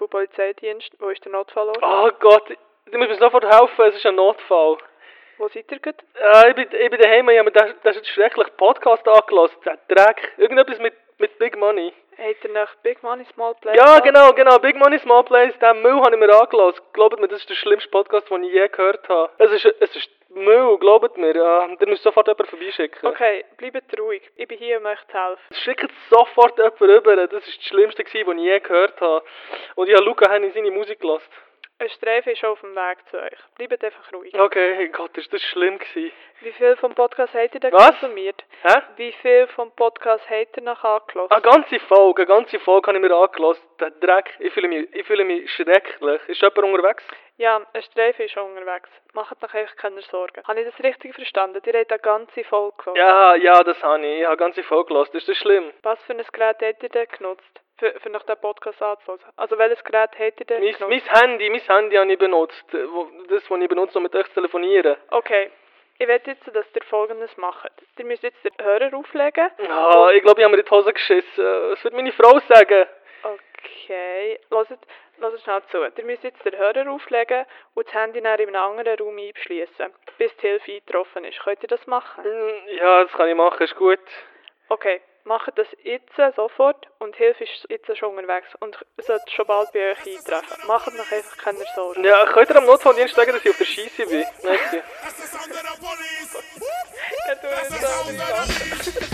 Und Polizeidienst. Wo ist der Notfallort? Oh Gott, du musst mir sofort helfen, es ist ein Notfall. Wo seid ihr gerade? Äh, ich, bin, ich bin daheim, ich habe mir das, das ist schrecklich Podcast angelassen. Der Dreck. Irgendetwas mit, mit Big Money. Habt ihr nach Big Money Small Place? Ja, genau, genau. Big Money Small Place, den Müll habe ich mir angelassen. Glaubt mir, das ist der schlimmste Podcast, den ich je gehört habe. Es ist, es ist Müll, glaubt mir. Ja, ihr müsst sofort jemanden vorbeischicken. Okay, bleibt ruhig. Ich bin hier, euch zu helfen. Schickt sofort jemanden rüber. Das war das Schlimmste, was ich je gehört habe. Und ich habe Luca Henny seine Musik gelassen. Ein Streifen ist auf dem Weg zu euch. Bleibt einfach ruhig. Okay, Gott, ist das schlimm gewesen. Wie viel vom Podcast habt ihr denn Was? konsumiert? Hä? Wie viel vom Podcast habt ihr noch angelassen? Eine ganze Folge, eine ganze Folge habe ich mir angelassen. Der Dreck, ich fühle mich, ich fühle mich schrecklich. Ist jemand unterwegs? Ja, ein Streifen ist schon unterwegs. Macht euch einfach keine Sorgen. Habe ich das richtig verstanden? Ihr habt eine ganze Folge gehört. Ja, ja, das habe ich. Ich habe eine ganze Folge gelassen. Ist das schlimm? Was für ein Gerät habt ihr denn genutzt? Für, für nach den Podcast anzuhören? Also welches Gerät habt ihr denn Mein, genutzt? mein Handy, mein Handy habe ich benutzt. Wo- Das, was ich benutze, um mit euch zu telefonieren. Okay. Ich will jetzt, dass ihr folgendes macht. Ihr müsst jetzt den Hörer auflegen. Ah, ich glaube, ich habe mir in die Hose geschissen. Was wird meine Frau sagen? Okay. Hört, hört schnell zu. Ihr müsst jetzt den Hörer auflegen und das Handy dann in einem anderen Raum einschließen, bis die Hilfe eingetroffen ist. Könnt ihr das machen? Hm, Ja, das kann ich machen, ist gut. Okay. Macht das jetzt sofort und die Hilfe ist jetzt schon unterwegs und sollte schon bald bei euch eintreffen. Macht noch einfach keine Sorgen. Ja, könnt ihr am Notfalldienst sagen, dass ich auf der Scheisse bin? Merci. Ja, du That's the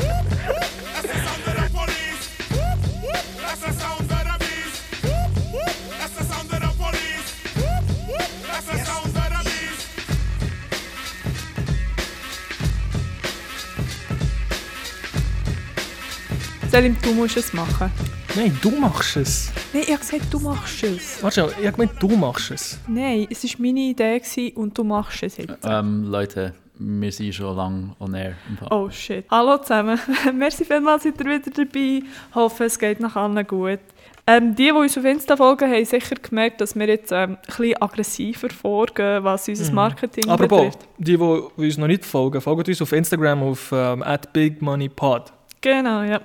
Selim, du musst es machen. Nein, du machst es. Nein, ich habe gesagt, du machst es. Warte schon, ich habe gemeint, du machst es. Nein, es war meine Idee gewesen und du machst es jetzt. Ähm, Leute, wir sind schon lange on air. Oh shit. Hallo zusammen. Merci vielmals, seid ihr wieder dabei. Hoffe, es geht nach allen gut. Ähm, die, die uns auf Insta folgen, haben sicher gemerkt, dass wir jetzt ähm, ein bisschen aggressiver vorgehen, was unser Marketing Apropos, betrifft. die, die uns noch nicht folgen, folgt uns auf Instagram auf ähm, @bigmoneypod. Genau, ja.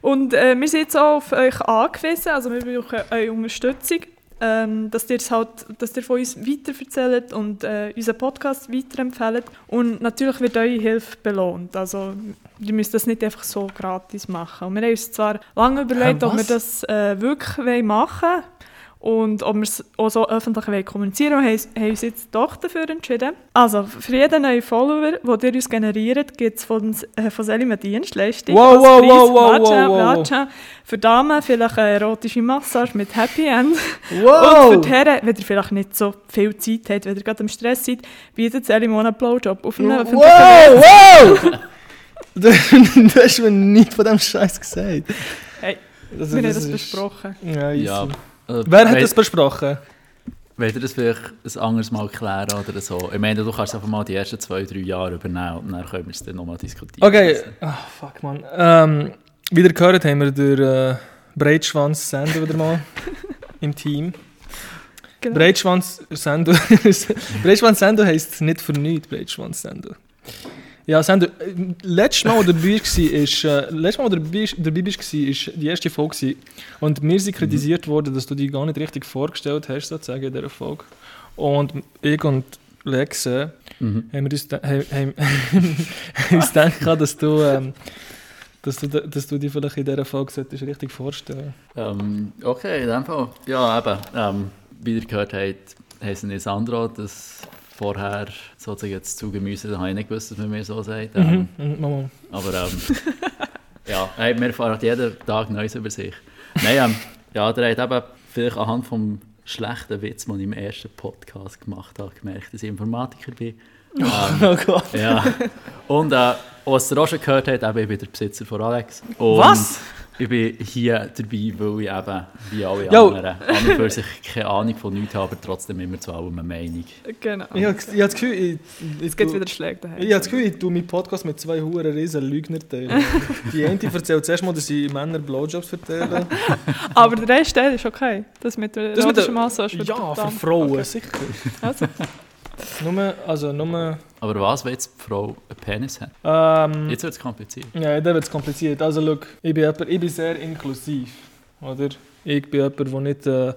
Und äh, wir sind jetzt auch auf euch angewiesen, also wir brauchen eure Unterstützung, ähm, dass ihr es halt, dass ihr von uns weiterverzählt und äh, unseren Podcast weiterempfehlt. Und natürlich wird eure Hilfe belohnt. Also ihr müsst das nicht einfach so gratis machen. Und wir haben uns zwar lange überlegt, Hä, ob wir das äh, wirklich machen wollen und ob wir es auch so öffentlich kommunizieren wollen, haben, haben uns jetzt doch dafür entschieden. Also, für jeden neuen Follower, den ihr uns generiert, gibt es von, äh, von Selim eine Dienstleistung. Wow, als wow, Preis. wow, wow, Warte, wow, wow. warte. Für Damen vielleicht eine erotische Massage mit Happy End. Wow! Und für die Herren, wenn ihr vielleicht nicht so viel Zeit habt, wenn ihr gerade im Stress seid, bietet Selim auch einen Blowjob auf einem öffentlichen Wow, wow! du, du hast mir nicht von dem Scheiß gesagt. Hey, Das, wir haben das ist- besprochen. Ja, easy. Ja. Äh, Wer hat das besprochen? Wollt ihr das vielleicht ein anderes Mal klären oder so? Ich meine, du kannst einfach mal die ersten zwei, drei Jahre übernehmen und dann können wir es dann nochmal diskutieren. Okay, ah, fuck man. Ähm, wie ihr gehört haben wir den äh, Breitschwanz Sender wieder mal im Team. Genau. Breitschwanz Sender. Breitschwanz Sender heisst nicht für nichts Breitschwanz Sender. Ja, Sender. äh, Letztes Mal, wo du dabei warst, ist, äh, letztes Mal, wo du dabei dabei warst, war die erste Folge. gewesen. Und mir sind kritisiert worden, dass du die gar nicht richtig vorgestellt hast, sozusagen, in dieser Folge. Und ich und Lexe Mhm. haben wir uns, haben, haben, uns gedacht, dass du, ähm, dass, du, dass du dich vielleicht in dieser Folge solltest richtig vorstellen Ähm, okay, in dem Fall. Ja, eben. Ähm, wie ihr gehört habt, heisst nicht Sandro, das vorher sozusagen jetzt zugemüse, da habe ich nicht gewusst, dass man mir so sagt. Ähm, Mhm. Mhm, Mama. Aber ähm, ja, hey, wir erfahren jeden Tag Neues über sich. Nein, ähm, ja, der hat eben vielleicht anhand vom schlechten Witz, den ich im ersten Podcast gemacht habe, gemerkt, dass ich Informatiker bin. Ähm, Oh Gott. ja. Und äh, was ihr auch schon gehört habt, eben, ich bin der Besitzer von Alex. Und Was? Ich bin hier dabei, weil ich eben, wie alle Jo. anderen, an und für sich keine Ahnung von nichts habe, aber trotzdem immer zu allem eine Meinung. Genau. Ich habe das Gefühl, ich, Es gibt wieder Schläge daheim. ich, habe das Gefühl, ich tue meinen Podcast mit zwei huren riesen Lügner teilen. Die eine erzählt zuerst mal, dass sie Männer Blowjobs verteilen. Aber der Rest der ist okay. Das mit der Das mit der- Massage wird Ja, für Frauen, Okay. sicher. Also, Nur, also nur... Aber was, wenn jetzt die Frau einen Penis hat? Ähm, Jetzt wird es kompliziert. ja, da wird es kompliziert. Also schau, ich bin, jemand- ich bin sehr inklusiv, oder? Ich bin jemand, der nicht, äh,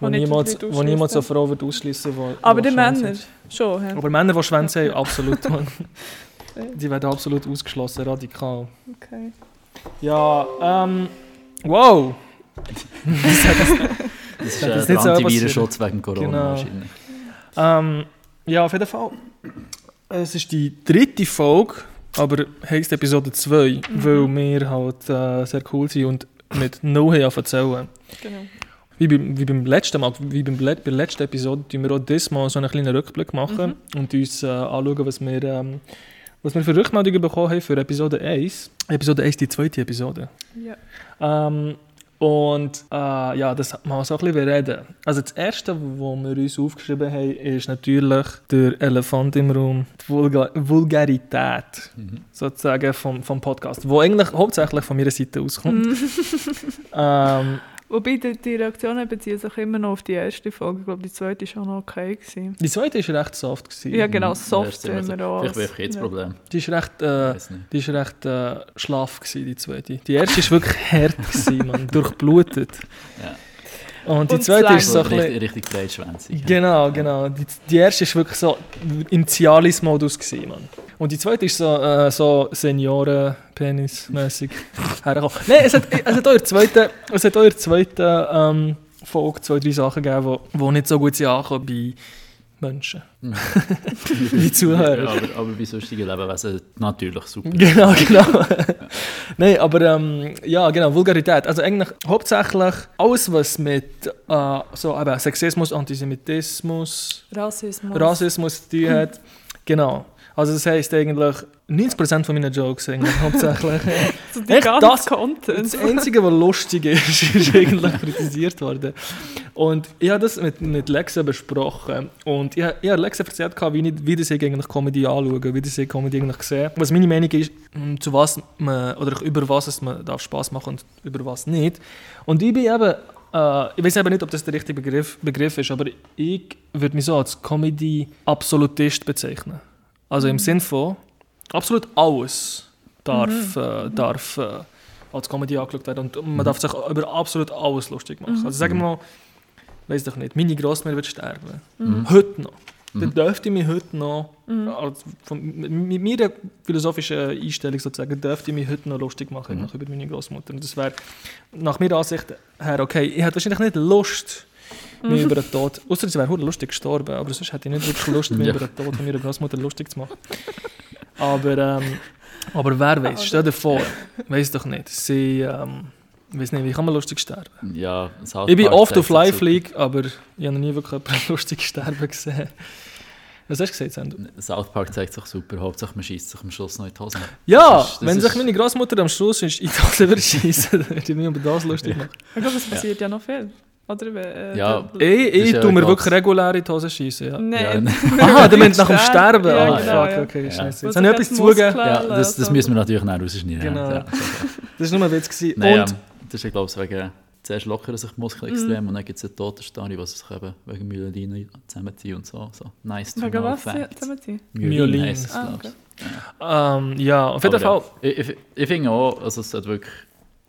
wo nicht niemals, wo niemals eine ausschliessen. Frau wird ausschließen will. Aber die Männer schon. hä? Aber Männer, die Schwänze haben, absolut. Die werden absolut ausgeschlossen, radikal. Okay. Ja, ähm, wow. Das ist Ja, äh, das ist der nicht so Antivirenschutz wegen Corona Genau. wahrscheinlich. Ähm, ja, auf jeden Fall. Es ist die dritte Folge, aber heisst Episode 2, weil wir halt äh, sehr cool sind und mit No haben erzählen. Genau. Wie beim, wie beim letzten Mal, wie beim, bei der letzten Episode, tun wir auch dieses Mal so einen kleinen Rückblick machen und uns äh, anschauen, was wir, ähm, was wir für Rückmeldungen bekommen haben für Episode 1. Episode 1, die zweite Episode. Ja. Ähm, und äh, ja, das mal so ein bisschen bereden. Also das Erste, was wir uns aufgeschrieben haben, ist natürlich der Elefant im Raum, die Vulga Vulgarität sozusagen vom, vom Podcast, wo eigentlich hauptsächlich von meiner Seite auskommt. ähm, Wobei die, die Reaktionen beziehen sich immer noch auf die erste Folge. Ich glaube, die zweite war auch noch okay. Gewesen. die zweite war recht soft. Gewesen. Ja, genau, Ja, soft ist immer sind so. wir auch. Vielleicht ich jetzt ja. Problem. Die ist recht, äh, die ist recht äh, schlaff, gewesen, die zweite. Die erste war wirklich hart, gewesen, man, durchblutet. Ja. Und die Und zweite ist so Also ein bisschen... richtig, richtig breitschwänzig. Genau, genau. Die, die erste war wirklich so im Cialis-Modus, gewesen, Mann. Und die zweite ist so, äh, so Senioren-Penis-mässig hergekommen. Nein, es hat, es hat auch in der zweiten, es hat auch in der zweiten ähm, Folge zwei, drei Sachen gegeben, die wo nicht so gut sind angekommen bei Menschen. Wie Zuhörer. Ja, aber, aber bei sonstigen Lebewesen natürlich super. Genau, genau. Nein, aber ähm, ja, genau, Vulgarität. Also eigentlich hauptsächlich alles, was mit äh, so eben Sexismus, Antisemitismus, Rassismus. Rassismus zu tun hat. Genau. Also das heisst eigentlich 90% von meinen Jokes eigentlich hauptsächlich. So die Echt, das- Content. das Einzige, was lustig ist, ist eigentlich kritisiert worden. Und ich habe das mit, mit Lexa besprochen. Und ich, ich habe Lexa erzählt, wie, ich, wie ich eigentlich Comedy anschaue, wie ich Comedy eigentlich sehe. Was meine Meinung ist, mh, zu was man, oder über was es man darf Spaß machen und über was nicht. Und ich bin eben, äh, ich weiß eben nicht, ob das der richtige Begriff, Begriff ist, aber ich würde mich so als Comedy-Absolutist bezeichnen. Also im Sinn von, absolut alles darf, äh, darf äh, als Comedy angeschaut werden und man darf sich über absolut alles lustig machen. Also sagen wir mal, weiß doch nicht, meine Grossmutter wird sterben. Heute noch. Dann dürfte ich mich heute noch, als, von, mit meiner philosophischen Einstellung sozusagen, dürfte ich mich heute noch lustig machen noch über meine Großmutter. Und das wäre nach meiner Ansicht her okay. Ich hätte wahrscheinlich nicht Lust, mich über den Tod, außer sie wäre lustig gestorben, aber sonst hätte ich nicht wirklich Lust, mich Ja. über den Tod von meiner Großmutter lustig zu machen. Aber, ähm, aber wer weiß, stell dir vor, weiß doch nicht, sie, ähm, weiß nicht, wie kann man lustig sterben? Ja, South Ich bin Park oft auf das super. Live-League, aber ich habe noch nie wirklich jemanden lustig sterben gesehen. Was hast du gesagt, Sandro? South Park zeigt sich super, Hauptsache man schießt sich am Schluss noch in die Hose. Ja, Das ist- das wenn ist- sich meine Großmutter am Schluss ist, in die Hose würde schießen, dann würde ich mich über das lustig machen. Ich glaube, es passiert ja. noch viel. Oder? Äh, Ja. Ich, ich ja tue mir wirklich regulär in die Hose schießen, ja. Nein. Aha, du meinst nach dem Sterben. Sterben? Ja, ah, genau, fuck, ja. okay, Ja. scheiße. Wo Jetzt habe ich etwas zugegeben. Ja, das, das so. müssen wir natürlich auch rausschneiden. Genau. Ja. Das war nur ein Witz. gewesen. Nein, Und ähm, das ist, glaube ich, wegen zuerst lockern sich die Muskeln extrem und dann gibt es eine Totenstarre, was sich eben wegen Myelin zusammenziehen und so. so. Nice to Wegen know was? Zusammenziehen? Myelin. heisst es, Ah, okay. ich. ähm, ja, auf jeden Aber Fall. ja, Ich, ich, ich finde auch, also es sollte wirklich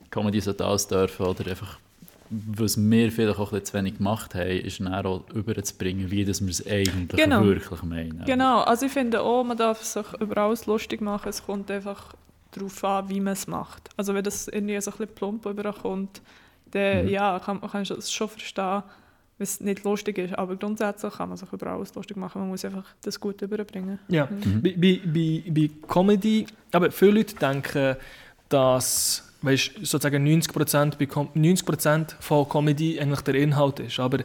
Comedy sollte alles dürfen oder einfach was wir vielleicht auch ein bisschen zu wenig gemacht haben, ist dann auch überzubringen, wie das wir es eigentlich Genau. wirklich meinen. Genau, also ich finde auch, man darf sich über alles lustig machen. Es kommt einfach darauf an, wie man es macht. Also wenn das irgendwie so ein bisschen plump überkommt, dann ja, kann, kannst du es schon verstehen, wenn es nicht lustig ist. Aber grundsätzlich kann man sich über alles lustig machen. Man muss einfach das gut überbringen. Ja, bei, bei, bei, bei Comedy, aber viele Leute denken, dass weißt, sozusagen 90%, bei Com 90 von Comedy eigentlich der Inhalt ist. Aber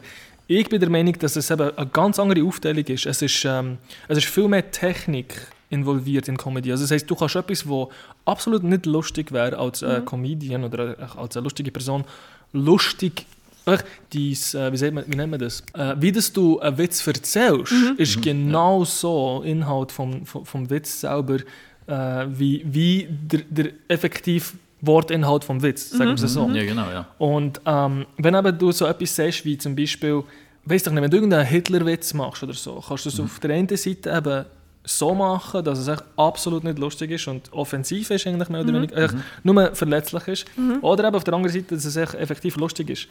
ich bin der Meinung, dass es eben eine ganz andere Aufteilung ist. Es ist, ähm, es ist viel mehr Technik involviert in Comedy. Also das heißt, du kannst etwas, wo absolut nicht lustig wäre als äh, Comedian oder äh, als eine lustige Person, lustig Ach, dies, äh, wie, man, wie nennt man das? Äh, wie das du einen Witz erzählst, ist genau so Inhalt vom, vom, vom Witz selber, äh, wie, wie der, der effektiv Wortinhalt vom Witz, sagen wir es so. Ja, genau, ja. Und ähm, wenn eben du so etwas sagst, wie zum Beispiel, weißt du nicht, wenn du irgendeinen Hitlerwitz machst oder so, kannst du es auf der einen Seite eben so machen, dass es echt absolut nicht lustig ist und offensiv ist, eigentlich mehr oder weniger, echt nur verletzlich ist. Oder eben auf der anderen Seite, dass es echt effektiv lustig ist.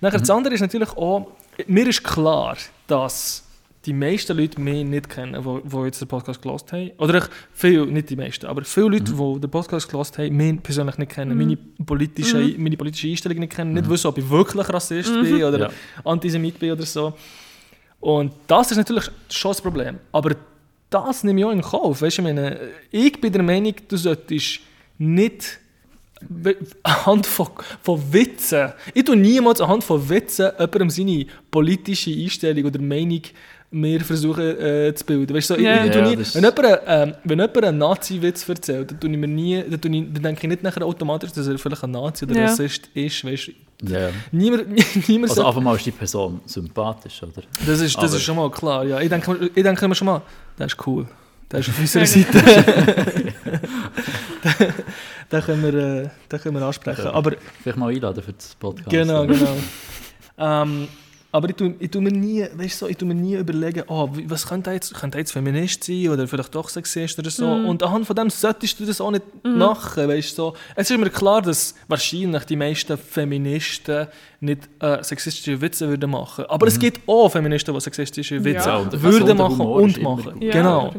Nachher das andere ist natürlich auch, mir ist klar, dass die meisten Leute mich nicht kennen, die, jetzt den Podcast gelost haben. Oder echt viele, nicht die meisten, aber viele Leute, die den Podcast gelost haben, mich persönlich nicht kennen, meine, politische, meine politische Einstellung nicht kennen, nicht wissen, ob ich wirklich Rassist bin oder Ja. Antisemit bin oder so. Und das ist natürlich schon das Problem. Aber das nehme ich auch in Kauf. Weißt, du, ich, meine, ich bin der Meinung, du solltest nicht anhand von, von Witzen, ich tue niemals anhand von Witzen jemandem seine politische Einstellung oder Meinung mehr versuchen äh, zu bilden. Weißt, du, so, ich, Ja. ich, Ja, nie, wenn, jemand, ähm, wenn jemand einen Nazi-Witz erzählt, dann, tue ich mir nie, dann, tue ich, dann denke ich nicht nachher automatisch, dass er vielleicht ein Nazi oder Ja. Rassist ist. Weißt, du. Ja. niemand, niemand Also sagt- einfach mal ist die Person sympathisch, oder? Das ist, das Aber- ist schon mal klar, ja. Ich denke, ich denke immer schon mal, das ist cool. Der ist auf unserer Seite. den, können wir, äh, den können wir ansprechen. Ja. Aber Vielleicht mal einladen für das Podcast. genau, genau. ähm, aber ich tue, ich tue mir nie, weißt du, so, ich tue mir nie überlegen, oh, was könnte er jetzt, könnte er jetzt Feminist sein oder vielleicht doch Sexist oder so. Und anhand von dem solltest du das auch nicht machen, weißt du. So. Es ist mir klar, dass wahrscheinlich die meisten Feministen nicht äh, sexistische Witze würden machen. Aber es gibt auch Feministen, die sexistische Witze Ja, ein würden machen und machen. Ja, Genau.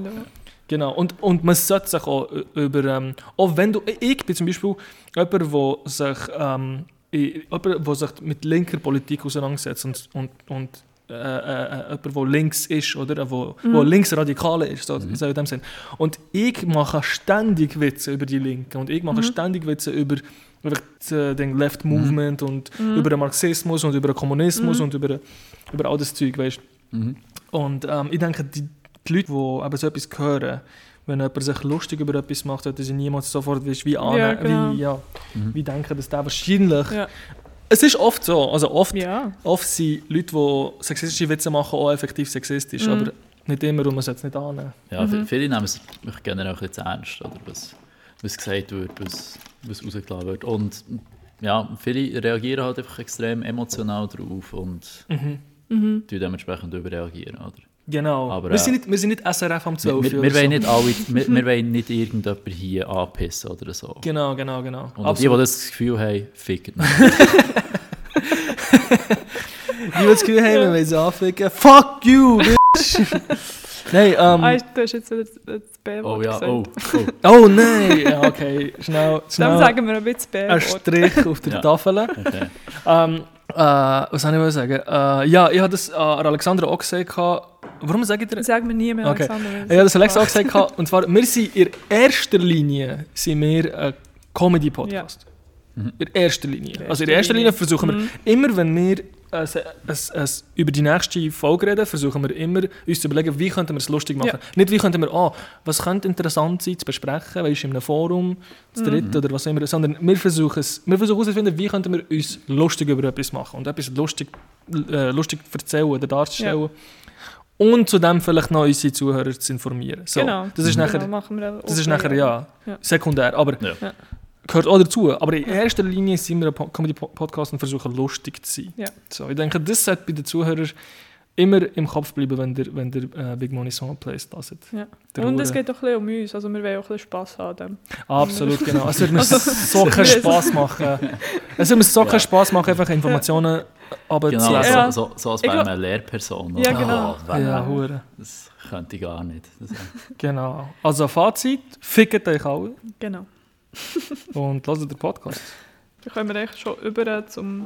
Genau, und, und man sollte sich auch ü- über, ähm, auch wenn du, ich bin zum Beispiel jemand, der sich, ähm, jemand, der sich mit linker Politik auseinandersetzt und, und, und äh, äh, jemand, der links ist, oder, wo, wo linksradikal ist, so, so in dem Sinn. Und ich mache ständig Witze über die Linken und ich mache ständig Witze über äh, den Left Movement und über den Marxismus und über den Kommunismus und über, über all das Zeug, weißt? Mhm. und ähm, ich denke, die, die Leute, die eben so etwas hören, wenn jemand sich lustig über etwas macht, sollten sie niemals sofort wie, annehmen, Ja, genau. wie, ja, Mhm. wie denken, dass der wahrscheinlich... Ja. Es ist oft so, also oft, Ja. oft sind Leute, die sexistische Witze machen, auch effektiv sexistisch, Mhm. aber nicht immer und man sollte es nicht annehmen. Ja, vi- viele nehmen es mich generell ein bisschen zu ernst, oder? Was, was gesagt wird, was, was rausgelassen wird. Und ja, viele reagieren halt einfach extrem emotional drauf und Mhm. tun dementsprechend überreagieren, oder? Genau. Aber, wir, äh, sind nicht, wir sind nicht SRF am Wir, 12 wir, oder wir, wollen so. nicht alle, wir, wir wollen nicht irgendjemand hier anpissen oder so. Genau, genau, genau. Und die, die das Gefühl haben, ficken. Die, die das Gefühl haben, wir wollen sie anficken. Fuck you, bitch! Nein, ähm... Ah, du hast jetzt wieder das- B-Wort Oh ja, gesagt. oh. oh. Oh nein! Ja, okay, schnell, Dann schnell sagen wir ein bisschen ein B-Wort. Strich auf der Ja. Tafel. Okay. Ähm, äh, was soll ich mal sagen? Äh, ja, ich habe das äh, Alexandra auch gesagt. Warum sage ich dir? Sagen wir nie mehr, Okay. Alexander. habe das Alexa auch es- gesagt. gehabt, Und zwar, wir sind in erster Linie sind wir ein Comedy-Podcast. In erster Linie. In Also in erster Linie Linie. versuchen wir, Mhm. immer wenn wir äh, se- es- es über die nächste Folge reden, versuchen wir immer uns zu überlegen, wie könnten wir es lustig machen. Ja. Nicht wie könnten wir, ah, was könnte interessant sein zu besprechen, weißt, in einem Forum, zu dritt oder was immer, sondern wir versuchen es, wir versuchen herauszufinden, wie könnten wir uns lustig über etwas machen und etwas lustig, äh, lustig erzählen oder darzustellen. Und zudem vielleicht noch unsere Zuhörer zu informieren. So, Genau. Das ist Genau, nachher, machen wir das ist nachher ja, Ja. sekundär, aber Ja. Ja. gehört auch dazu. Aber in erster Linie sind wir ein Po- Comedy-Podcast und versuchen lustig zu sein. Ja. So, ich denke, das sollte bei den Zuhörern immer im Kopf bleiben, wenn der, wenn der äh, Big Money Song Plays das. Ja. Der Und es geht auch ein bisschen um uns, also wir wollen auch ein bisschen Spass haben. Absolut, genau. Es würde mir Also, so keinen Spass machen. Es würde mir so keinen Spass machen, einfach Informationen aber zu Genau, lesen. Ja. so, so, so als Ich wäre glaub- man eine Lehrperson. Ja, oder? genau. Oh, Ja, hure. Das könnte ich gar nicht. Genau. Also Fazit, fickt euch alle Genau. und lasst den Podcast. Dann kommen wir echt schon über zum,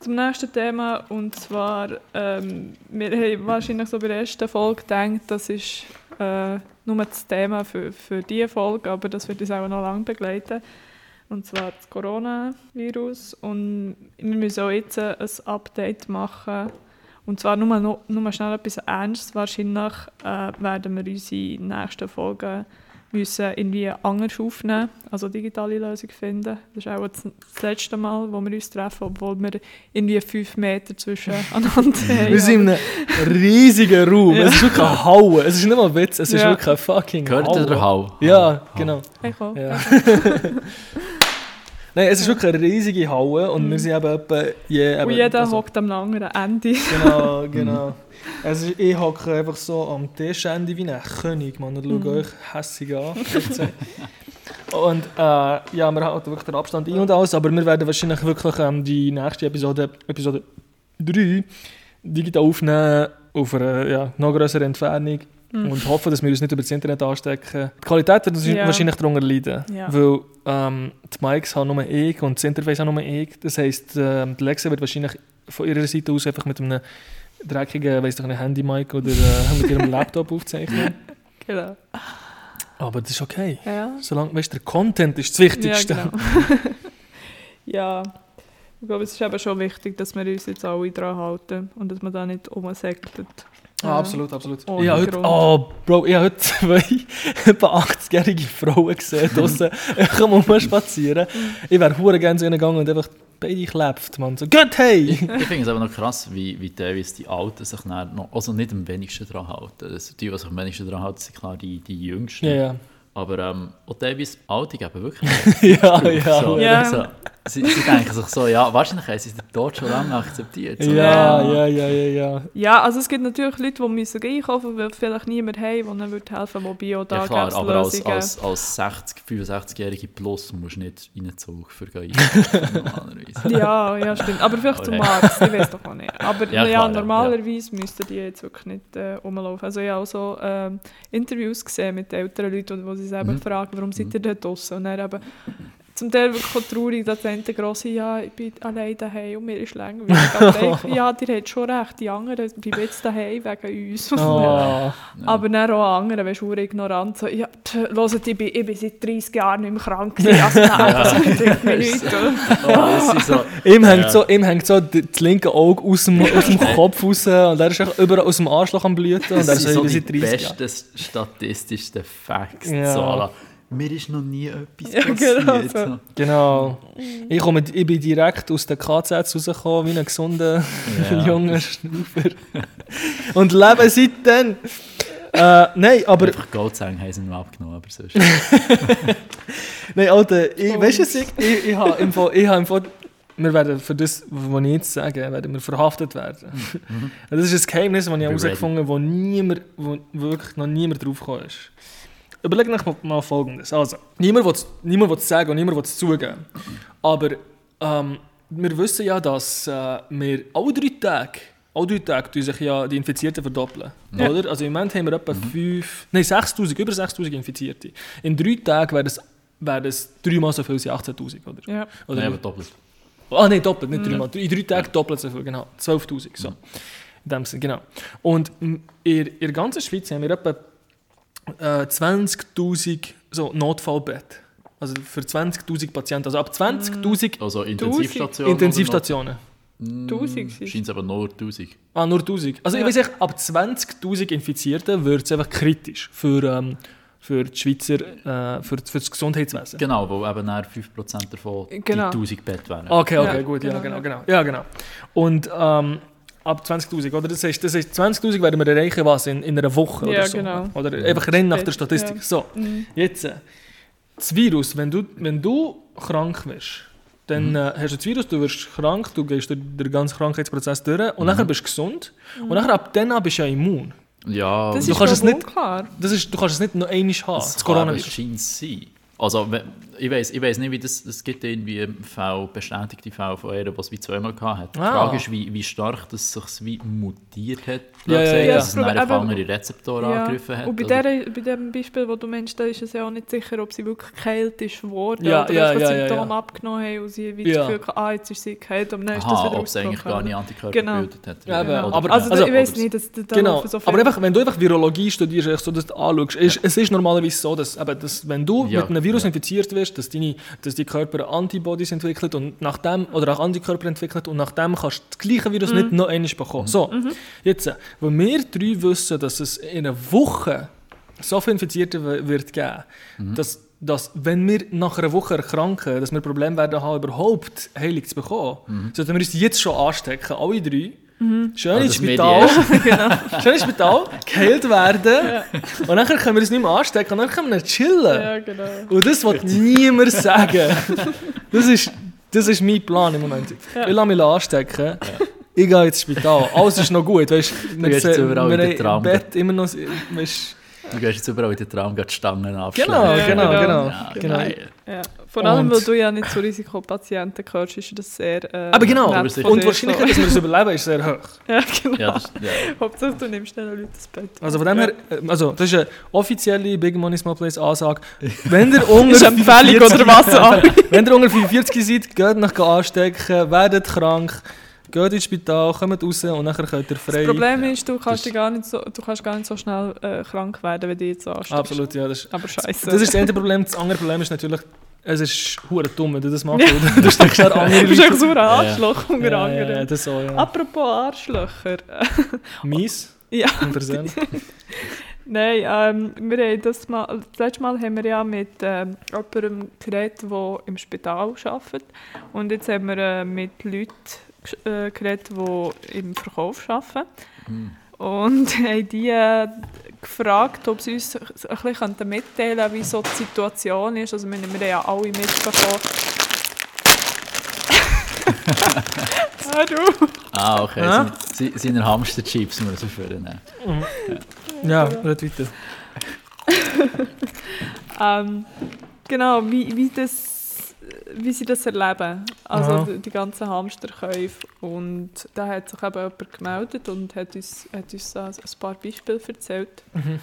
zum nächsten Thema. Und zwar, ähm, wir haben wahrscheinlich so bei der ersten Folge gedacht, das ist äh, nur das Thema für, für diese Folge, aber das wird uns auch noch lange begleiten. Und zwar das Coronavirus. Und wir müssen auch jetzt ein Update machen. Und zwar nur, noch, nur schnell etwas Ernstes. Wahrscheinlich äh, werden wir unsere nächsten Folgen müssen irgendwie anders aufnehmen, also digitale Lösung finden. Das ist auch das letzte Mal, wo wir uns treffen, obwohl wir irgendwie fünf Meter zwischeneinander haben. Wir sind in einem riesigen Raum. Es ist wirklich ein Hauen. Es ist nicht mal ein Witz, es ist Ja. wirklich ein fucking Gehört ihr der Hau? Hau? Ja, genau. Hey, komm. Ja. Nein, es ist wirklich eine riesige Halle und wir sind eben etwa... Je, Und eben, jeder also- hockt am anderen Ende. Genau, genau. Also ich hocke einfach so am Tischende wie ein König, man. Und schaue euch hässig an. Und äh, ja, wir halten wirklich den Abstand ein und alles, aber wir werden wahrscheinlich wirklich ähm, die nächste Episode, Episode 3, digital aufnehmen, auf einer ja, noch größeren Entfernung. Und hoffen, dass wir uns nicht über das Internet anstecken. Die Qualität wird Ja. wahrscheinlich darunter leiden. Ja. Weil ähm, die Mics haben nur ich und das Interface haben nur ich. Das heisst, ähm, die Lexa wird wahrscheinlich von ihrer Seite aus einfach mit einem dreckigen, weiss doch nicht, Handy-Mic oder äh, mit ihrem Laptop aufzeichnen. Genau. Aber das ist okay. Ja. Solange, weißt du, der Content ist das Wichtigste. Ja, genau. ja, ich glaube, es ist eben schon wichtig, dass wir uns jetzt alle dran halten und dass man da nicht umsäckelt. Ah, absolut, absolut. Ohne Ich habe heute, oh, Bro, ich habe heute zwei etwa 80-jährige Frauen gesehen, draussen einfach spazieren. Ich wäre hure gerne zu ihnen gegangen und einfach beide geklebt, man. So, gut, hey! Ich finde es aber noch krass, wie, wie teilweise die Alten sich noch, also nicht am wenigsten daran halten. Also die, die sich am wenigsten daran halten, sind klar die, die Jüngsten. Ja, ja. Aber ähm, auch teilweise Alte geben wirklich Ja, ja. so, Ja. so, sie, sie denken sich so, ja, wahrscheinlich haben sie den Tod schon lange akzeptiert. So, Ja, ja, ja, ja, ja. Ja, also es gibt natürlich Leute, die müssen einkaufen, weil vielleicht niemand haben, der ihnen helfen würde, Ja, wobei auch da klar, gäbe es aber als, als, als 60, 65-Jährige Plus musst du nicht in den Zug für normalerweise. Ja, ja, stimmt. Aber vielleicht zum Okay. Arzt, ich weiß doch auch nicht. Aber Ja, ja, klar, ja, normalerweise müssten die jetzt wirklich nicht äh, rumlaufen. Also ich habe auch so ähm, Interviews gesehen mit älteren Leuten, wo sie selber Mhm. fragen, warum seid ihr da draussen? Und dann eben zum Teil wirklich traurig, dass der eine grosse, ja, ich bin allein daheim und mir ist langweilig. Aber dann, ja, ihr habt schon recht, die anderen bleiben jetzt daheim wegen uns. Oh. Aber dann auch andere, weißt du, ignorant, so, ja, hört, ich bin, ich bin seit 30 Jahren nicht mehr krank gewesen, also nein, das bringt mir nichts. Oh, so, Ihm hängt, Ja. so, ihm hängt so d- das linke Auge aus dem, aus dem Kopf raus und er ist echt überall aus dem Arschloch am Blüten und das er sind so, so die sind 30 Jahre. besten statistischsten Facts. Ja. So, mir ist noch nie etwas Ja, passiert. genau so. so. Genau. Ich, komme, ich bin direkt aus der KZ rausgekommen, wie ein gesunder Ja. junger Schnaufer. Und lebe seitdem. Äh, nein, aber, Einfach Goldzähne haben sie ihm abgenommen, aber sonst. nein, Alter, ich, weißt du, ich, ich, ich habe im Fall, ich habe im Fall, wir werden für das, was ich jetzt sage, werden wir verhaftet werden. Das ist ein Geheimnis, das ich herausgefunden habe, wo niemand, wo wirklich noch niemand drauf ist. Überleg euch mal, mal Folgendes. Also, niemand will es niemand sagen und niemand will es zugeben. Aber ähm, wir wissen ja, dass äh, wir alle drei Tage, alle drei Tage tun sich ja die Infizierten verdoppeln. Ja. Oder? Also im Moment haben wir etwa 5, nein 6000, über 6000 Infizierte. In drei Tagen wären es, wären es dreimal so viel wie 18'000, oder? Ja. oder Nein, aber doppelt. Ah, nein, doppelt, nicht dreimal. In drei Tagen doppelt so viel, genau. 12'000, so. In dem Sinne, genau. Und in, in der ganzen Schweiz haben wir etwa äh, 20'000 so Notfallbett. Also für 20'000 Patienten. Also ab 20'000 Also Intensivstationen. Intensivstationen. Tausend sind es. Scheint es aber nur 1000. Ah, nur 1000. Also Ja. ich weiß echt, ab 20'000 Infizierten wird es einfach kritisch für, ähm, für die Schweizer, äh, für, für das Gesundheitswesen. Genau, wo eben dann 5% davon Genau. die 1000 Bett wären. Okay, okay, Ja, gut, ja, genau, genau, ja. genau. Ja, genau. Und ähm, ab 20'000, oder? Das heißt, das heißt 20'000 werden wir erreichen, was, in, in einer Woche oder Ja, so. genau. Oder einfach rennen nach der Statistik. ja. So, Mhm. jetzt, äh, das Virus, wenn du, wenn du krank wirst, dann Mhm. äh, hast du das Virus, du wirst krank, du gehst durch den ganzen Krankheitsprozess durch Mhm. und nachher bist du gesund. Und nachher ab dann an bist du ja immun. Ja, Das Du ist kannst es nicht- unklar. Das ist, du kannst es nicht noch einmal haben, das das Coronavirus. scheint sein. Also, ich weiß ich weiss nicht, wie das, es gibt irgendwie Fälle, bestätigte Fälle von einer, die es wie zweimal gehabt hat. Die Ah. Frage ist, wie, wie stark das sich wie mutiert hat, Ja, ja, ja. dass es dann Aber- aber- andere Rezeptoren Ja. angegriffen hat. Und bei, oder? der, bei dem Beispiel, das du meinst, da ist es ja auch nicht sicher, ob sie wirklich geheilt ist worden Ja, oder ja, einfach ja, ja, Symptome ja. abgenommen haben und sie wie Ja. das Gefühl hatten, ah, jetzt ist sie geheilt und dann ist das Aha, wieder ob es eigentlich gar nicht Antikörper Genau. gebildet hat. Ja, Oder- aber- Also, also- ich weiß nicht, dass da Genau, so aber viele- einfach, wenn du einfach Virologie studierst, so das anschaust, ist, es ist normalerweise so, dass, eben, dass wenn du Ja, mit einem Virus ja. infiziert wirst, dass, deine, dass die Körper Antibodies entwickelt und nach dem, oder auch Antikörper entwickelt und nach dem kannst du das gleiche Virus nicht noch einmal bekommen. So, jetzt, äh, wenn wir drei wissen, dass es in einer Woche so viele Infizierte wird geben, dass, dass wenn wir nach einer Woche erkranken, dass wir Probleme werden haben, überhaupt Heilung zu bekommen, sollten wir uns jetzt schon anstecken, alle drei, schön Also ins Spital, Mediä. schön ins Spital, geheilt werden und dann können wir uns nicht mehr anstecken und dann können wir chillen. Ja, genau. Und das wird niemand sagen. Das ist, das ist mein Plan im Moment. Ja. Ich lasse mich anstecken. Ich gehe ins Spital. Alles ist noch gut. Weißt, wir wir haben im Bett immer noch. Weißt, Du gehst jetzt überall in den Traum, gehst die Stangen abschlagen. genau, Ja, genau, genau. genau. Ja, genau. geil. Ja. Vor allem, Und- weil du ja nicht zu Risikopatienten gehörst, ist das sehr. Äh, Aber genau. Und die dir Wahrscheinlichkeit, dass wir das überleben, ist sehr hoch. Ja, genau. Ja, das, ja. Hauptsache, du nimmst den Leuten das Bett. Also von dem her, äh, also das ist eine offizielle Big Money Small Place Ansage. Wenn ihr unter Ist eine Empfehlung 45 oder was? auch? Wenn ihr unter 45 seid, geht nach anstecken, werdet krank, geht ins Spital, kommt raus und dann könnt ihr frei... Das Problem ist, du kannst, Das- gar nicht so, du kannst gar nicht so schnell äh, krank werden, wenn du jetzt ansteckst. Absolut, ja. Das ist, Aber scheiße. das ist das eine Problem. Das andere Problem ist natürlich, es ist hure dumm, wenn du das machst. weil Du steckst dann andere Du bist echt Leute... so ein Arschloch, unter Ja, anderem. ja, ja, das so, ja. Apropos Arschlöcher. Mies, ja, nein, ähm, wir haben das, mal, das letzte Mal haben wir ja mit ähm, jemandem geredet, der im Spital arbeitet. Und jetzt haben wir äh, mit Leuten äh, geredet, die im Verkauf arbeiten. Und haben die äh, gefragt, ob sie uns ein bisschen mitteilen könnten, wie so die Situation ist. Also wir, wir haben ja alle mitbekommen. ah, du! Ah, okay. Ja? Sie, sie, seine Hamster-Chips muss er führen. Ja, red weiter. Ähm, genau, wie, wie, das, wie sie das erleben. Also Aha. die, ganzen Hamsterkäufe. Und da hat sich eben jemand gemeldet und hat uns, hat uns ein paar Beispiele erzählt. Mhm.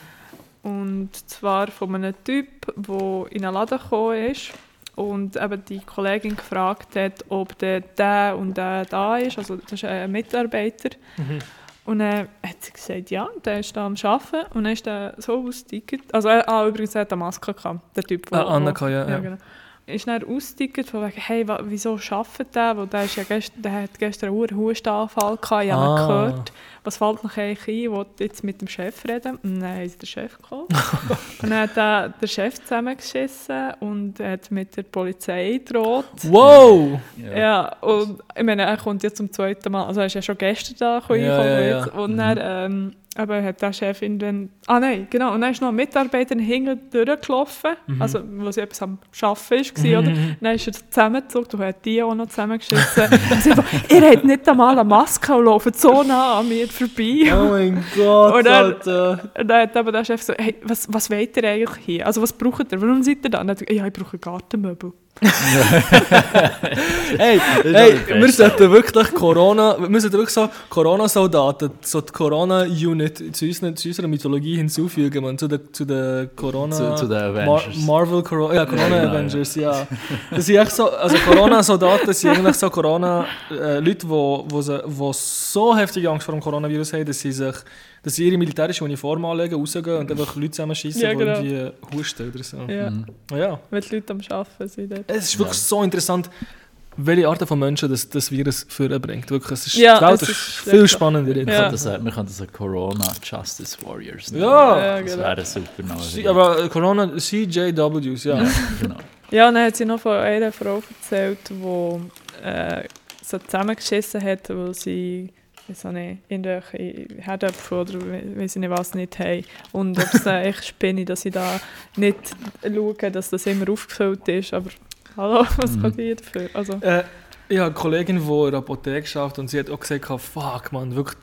Und zwar von einem Typ, der in einen Laden gekommen ist und eben die Kollegin gefragt hat, ob der, der und der da ist. Also das ist ein Mitarbeiter. Mhm. Und dann hat sie gesagt, ja, der ist da am Arbeiten. Und dann ist der so ausgestiegen. Also, er, ah, übrigens, er hat eine Maske gehabt, der Typ. wo- Ah, Anna wo- kann, ja, ja. genau. Ist dann ausgestiegen, von wegen, hey, wieso arbeitet der? Weil der, ist ja gestern, der hat gestern einen hohen Hustenanfall gehabt, ich habe Ah. ihn gehört. Was fällt noch eigentlich ein? Ich will jetzt mit dem Chef reden. Und dann haben sie den Chef geholt. und dann hat der, der Chef zusammengeschissen und hat mit der Polizei gedroht. Wow! Ja, und ich meine, er kommt jetzt zum zweiten Mal, also er ist ja schon gestern da gekommen, Ja, ja, ja. und dann ähm, aber hat der Chef irgendwann, ah nein, genau, und dann ist noch ein Mitarbeiter hinten durchgelaufen, Mhm. also wo sie etwas am Arbeiten war, oder? Dann ist er zusammengezogen, und hat die auch noch zusammengeschissen. einfach, ihr habt nicht einmal eine Maske und lauft so nah an mir vorbei. Oh mein Gott, Und dann- Alter. Dann hat aber der Chef so, hey, was, was wollt ihr eigentlich hier? Also was braucht ihr? Warum seid ihr da? Und dann hat er, ja, ich brauche Gartenmöbel. Hey, hey wir sollten wirklich Corona, wir sollten wirklich so Corona-Soldaten, so die Corona-Unit zu, unseren- zu unserer Mythologie hinzufügen, man, zu den zu der Corona... Zu- zu den Mar Avengers. Marvel, Coro ja, Corona Ja, genau, Avengers, ja. Das sind echt so, also Corona-Soldaten sind eigentlich so Corona-Leute, wo, wo, sie- wo so heftige Angst vor dem Coronavirus haben, dass sie sich, dass sie ihre militärische Uniform anlegen, rausgehen und einfach Leute zusammenschießen, Ja, die genau. irgendwie husten oder so. Ja, Mhm. Ja. wenn die Leute am Arbeiten sind. dort. Es ist wirklich so interessant, welche Arten von Menschen das, das Virus vorbringt. Wirklich, es ist, Ja, die es ist, viel spannender. Ja. Das, wir können das so Corona Justice Warriors nennen. Ja. Ja, Das genau. wäre super. Name. Aber äh, Corona, CJWs, ja. genau. Ja, und dann hat sie noch von einer Frau erzählt, die äh, so zusammengeschissen hat, weil sie weiß auch nicht, irgendwelche Herdöpfe oder we- weiss ich nicht was nicht haben. Und ob es dann echt spinne, dass sie da nicht schauen, dass das immer aufgefüllt ist. Aber hallo, was Mhm. kann die dafür? Also, Äh, ich habe eine Kollegin, die in der Apotheke arbeitet und sie hat auch gesagt, fuck man, wirklich,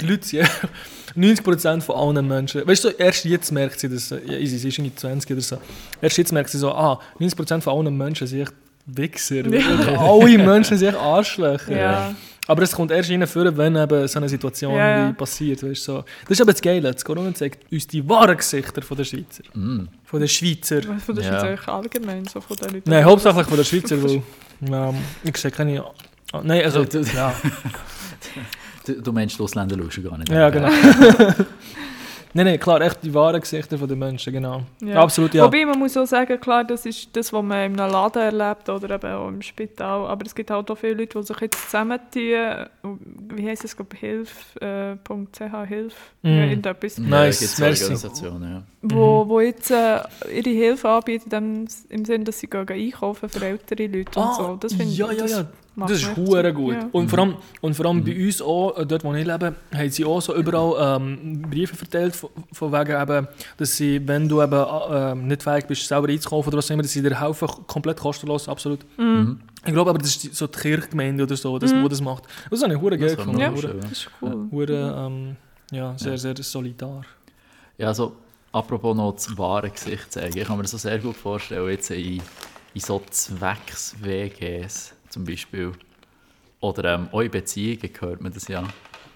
die Leute sind 90% von allen Menschen, weißt du, erst jetzt merkt sie das, ja, easy, sie ist irgendwie 20 oder so, erst jetzt merkt sie so, ah, 90% von allen Menschen sind echt Wichser. Wirklich, Alle Menschen sind echt Arschlöcher. ja. Aber es kommt erst rein wenn eben so eine Situation Ja, ja. wie passiert. Weißt, so. Das ist aber das Geile. Das Corona zeigt uns die wahren Gesichter von der Schweizer. Mm. Von den Schweizer. Von der Ja. Schweiz eigentlich allgemein, so von den Leuten. Nein, hauptsächlich von der Schweizer, weil ja, ich sehe keine... Ah, Nein, also... Ja, Du, du meinst, die Ausländer schaust gar nicht. ja genau. nein, nein, klar, echt die wahren Gesichter von den Menschen, genau. Ja. Absolut, ja. Wobei man muss auch sagen, klar, das ist das, was man in einem Laden erlebt oder eben auch im Spital. Aber es gibt halt auch viele Leute, die sich jetzt zusammentun. Wie heisst es, glaube Hilf.ch, äh, .ch, Hilf, Mm. ja, irgendetwas. Ja, Nice, gibt's merci. Organisationen, ja. Wo, wo jetzt äh, ihre Hilfe anbieten, im Sinne, dass sie gehen einkaufen für ältere Leute und so. Das finde Ah, ja, ich, ja, ja. Macht Das ist hure gut. Ja. Und vor allem, und vor allem bei uns auch, äh, dort wo ich lebe, haben sie auch so überall ähm, Briefe verteilt, von, von wegen eben, dass sie, wenn du eben äh, nicht fähig bist, selber einzukaufen oder was auch immer, dass sie dir helfen, komplett kostenlos, absolut. Mhm. Ich glaube aber, das ist die- so die Kirchgemeinde oder so, das, wo das macht. Das habe ich hure geil Das gefunden. Ja. Ja, Hure, das ist cool. hure, ähm, ja, sehr, Ja. sehr solidar. Ja, also, apropos noch das wahre Gesicht zeigen. Ich kann mir das so sehr gut vorstellen, jetzt in, in so Zwecks-WGs zum Beispiel. Oder ähm, auch in Beziehungen hört man das ja,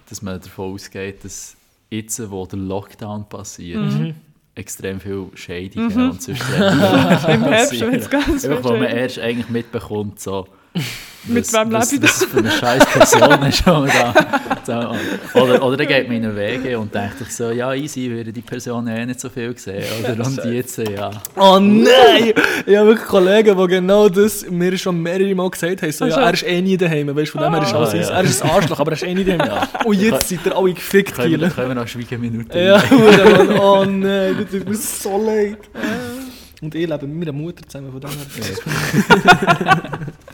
dass man davon ausgeht, dass jetzt, wo der Lockdown passiert, Mhm. extrem viel Scheidungen und sonst Im Herbst, wenn es ganz Einfach, wo man erst eigentlich mitbekommt, so, Mit was- wem was lebe ich das für eine scheiß Person ist. man da, so, oder, oder dann geht man in einen Wege und denkt sich so, ja, easy, würde die Person eh nicht so viel sehen. Oder? Und jetzt, ja. Oh nein! Ich habe wirklich Kollegen, die genau das mir schon mehrere Mal gesagt haben. So, ja, Ach so. er ist eh nie daheim. Weißt du, von dem her ist Ah, alles ja. easy. Er ist ein Arschloch, aber er ist eh nie daheim. Und jetzt seid ihr alle gefickt, Können wir, können wir noch Schweigeminuten Ja, Hure, Mann. oh nein, das tut mir so leid. Und ich lebe mit meiner Mutter zusammen, von dem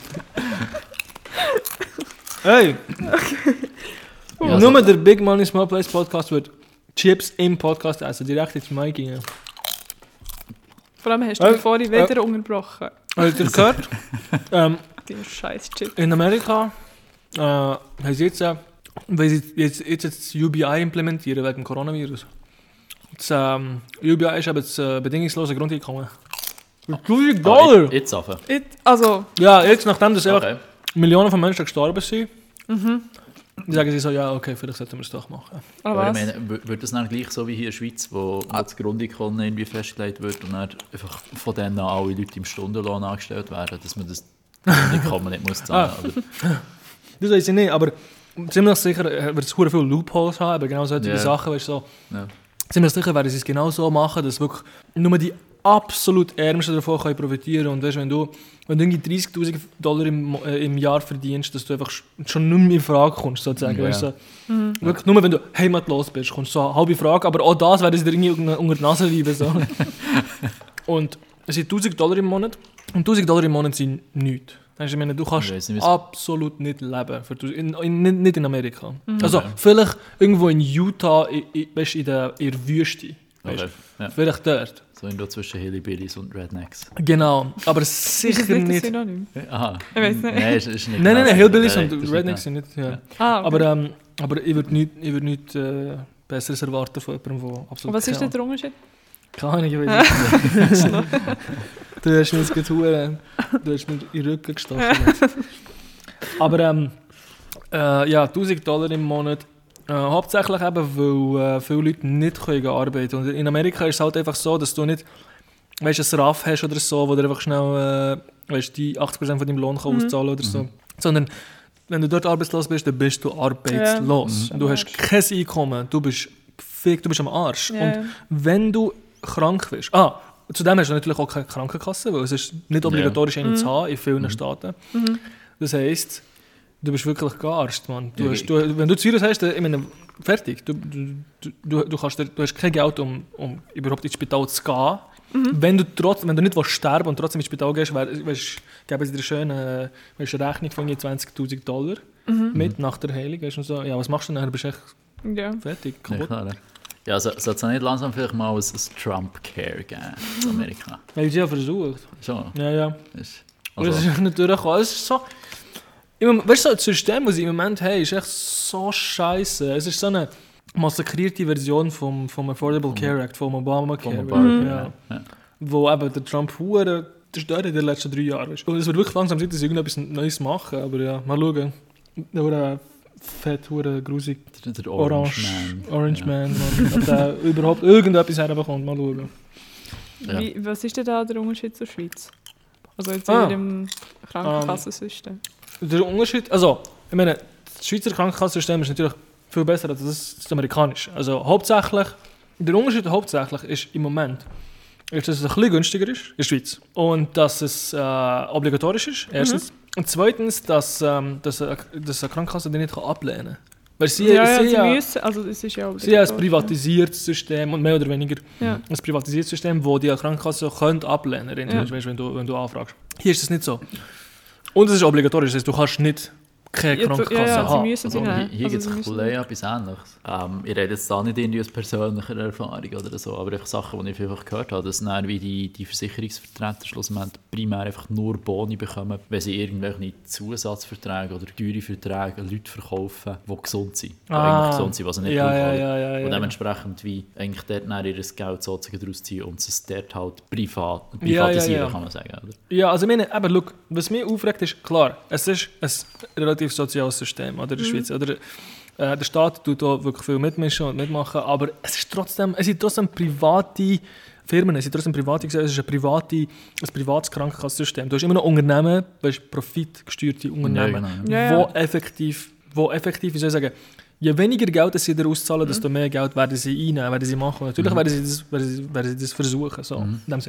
Hey, Ja, nur der Big Money Small Place Podcast wird Chips im Podcast essen, direkt ins Mic gehen. Vor allem hast du mich vorhin wieder unterbrochen. Habt ihr gehört? ähm, Dein scheiß Chip. in Amerika äh, haben sie jetzt, äh, weil sie jetzt, jetzt das UBI implementieren wegen Coronavirus. Das ähm, UBI ist aber das äh, bedingungslose Grundeinkommen. 1000 Ah, Dollar! jetzt- Jetzt auf. It, also, Ja, jetzt nachdem das einfach Okay. Millionen von Menschen gestorben sind, sagen sie so, ja, okay, vielleicht sollten wir es doch machen. oder Aber was? ich meine, w- wird das dann gleich so wie hier in der Schweiz, wo, wo das Grundeinkommen irgendwie festgelegt wird und dann einfach von denen an alle Leute im Stundenlohn angestellt werden, dass man das Grundeinkommen nicht muss zahlen Ah. oder? Das weiß ich nicht, aber ziemlich sicher äh, wird es viele Loopholes haben, aber genau solche Ja. Sachen, weißt du, so, Ja. ziemlich sicher werden sie es genau so machen, dass wirklich nur die absolut Ärmsten davon können profitieren und weißt, wenn du, wenn du irgendwie 30'000 Dollar im, äh, im Jahr verdienst, dass du einfach sch- schon nicht mehr in Frage kommst, sozusagen, Ja. weißt du, so. wirklich nur wenn du heimatlos bist, kommst du so eine halbe Frage, aber auch das werden sie dir irgendwie unter, die Nase reiben, so. und es sind 1000 Dollar im Monat und 1000 Dollar im Monat sind nichts. Ich meine, du kannst nicht, absolut nicht leben. Für, 1000 in, in, nicht, nicht in Amerika. Also, vielleicht irgendwo in Utah, in, in, in, der, in der Wüste. Weißt, Okay. Ja. Vielleicht dort. So irgendwo zwischen Hillbillies und Rednecks. Genau. Aber Ist sicher das nicht das nicht. Synonym? Aha. Ich weiss nicht. Nein, ist, ist nicht Nein, nein, nein, Hillbillies und ist Rednecks nicht- sind nicht. Ja. Ah, okay. Aber, ähm, aber ich würde nicht, ich würd nicht äh, Besseres erwarten von jemandem, der absolut Und was ist denn der Unterschied? Keine Ahnung, ich weiß nicht. Du hast mir jetzt gerade du hast mir in den Rücken gestochen. Aber ähm, äh, ja, 1000 Dollar im Monat. Äh, hauptsächlich eben, weil äh, viele Leute nicht können arbeiten Und in Amerika ist es halt einfach so, dass du nicht weißt, ein RAF hast oder so, wo du einfach schnell äh, weißt, die 80% von deinem Lohn kann auszahlen oder so. Sondern wenn du dort arbeitslos bist, dann bist du arbeitslos. Ja. Du hast kein Einkommen, du bist gefickt, du bist am Arsch. Ja, Und ja. wenn du krank bist, ah, zudem hast du natürlich auch keine Krankenkasse, weil es ist nicht obligatorisch, eine zu haben in vielen Staaten. Das heisst, du bist wirklich gearscht, Mann. Du hast, du, wenn du Virus hast, dann, ich meine, fertig. Du, du, du, du, kannst, du hast kein Geld, um, um überhaupt ins Spital zu gehen. Wenn, du trotz, wenn du nicht willst sterben und trotzdem ins Spital gehst, wär, weißt, geben sie dir eine schöne weißt, eine Rechnung von irgendwie 20'000 Dollar mit nach der Heilung. Weißt, und so. Ja, was machst du dann? Bist du echt Ja. fertig, Ja, kaputt. klar. ja. Ja, so, sollte es nicht langsam vielleicht mal ein, ein Trump-Care geben in Amerika? Haben sie ja versucht. Schon. Ja, ja. Ist, Und das also, ist nicht durchgekommen. Es ist so... Im weißt du, das System, das sie im Moment haben, ist echt so scheiße. Es ist so eine massakrierte Version vom, vom Affordable Care Act, vom Obamacare. vom Obama, ja. ja. Wo eben der Trump hure zerstört in den letzten drei Jahren. Weißt. Und es wird wirklich langsam Zeit, dass sie irgendetwas Neues machen. Aber ja, mal schauen. Hure fett, hure grusig. Der, der Orange, Orange Man. Orange ja. Man. Mann. Ob der überhaupt irgendetwas herbekommt. Mal schauen. Ja. Wie, was ist denn da der Unterschied zur Schweiz? Also jetzt Ah. in ihrem Krankenkassensystem. Der Unterschied, also, ich meine, das Schweizer Krankenkassensystem ist natürlich viel besser als das, das amerikanische. Also hauptsächlich, der Unterschied hauptsächlich ist im Moment, ist, dass es ein bisschen günstiger ist in der Schweiz und dass es äh, obligatorisch ist, erstens. Und zweitens, dass, ähm, dass, dass eine Krankenkasse die nicht ablehnen kann. Weil sie, ja, ja, sie, sie ja, müssen, also das ist ja auch sie haben ein privatisiertes System und mehr oder weniger Ja. ein privatisiertes System, wo die Krankenkasse ablehnen könnte, Ja. wenn, du, wenn du anfragst. Hier ist das nicht so. Und es ist obligatorisch, das heißt, du kannst nicht keine Ja, Krankenkasse ja, ja, sie haben. müssen sie Also, nehmen. hier Also gibt es etwas Ähnliches. Ähm, ich rede jetzt da nicht irgendwie aus persönlicher Erfahrung oder so, aber einfach Sachen, die ich einfach gehört habe, dass dann wie die, die Versicherungsvertreter schlussendlich primär einfach nur Boni bekommen, wenn sie irgendwelche Zusatzverträge oder teure Verträge an Leute verkaufen, die gesund sind. Die Ah. eigentlich gesund sind, was sie nicht Ja, brauchen. ja, ja, ja. Und dementsprechend wie eigentlich dort dann ihr Geld sozusagen daraus ziehen und es dort halt privat, Ja, ja, privatisieren, ja. kann man sagen. Oder? Ja, also ich meine, aber look, was mich aufregt ist, klar, es ist ein relativ soziales System oder, in der Schweiz. Oder, äh, der Staat tut da wirklich viel mitmischen und mitmachen, aber es, ist trotzdem, es sind trotzdem private Firmen, es sind trotzdem private, es ist ein, private, ein privates Krankenkassensystem. Du hast immer noch Unternehmen, weißt, profitgesteuerte Unternehmen, genau. Ja, ja. wo effektiv, wo effektiv, wie soll ich sagen, je weniger Geld das sie dir auszahlen, desto mehr Geld werden sie einnehmen, werden sie machen. Natürlich werden, sie das, werden, sie, werden sie das versuchen, so, in dem.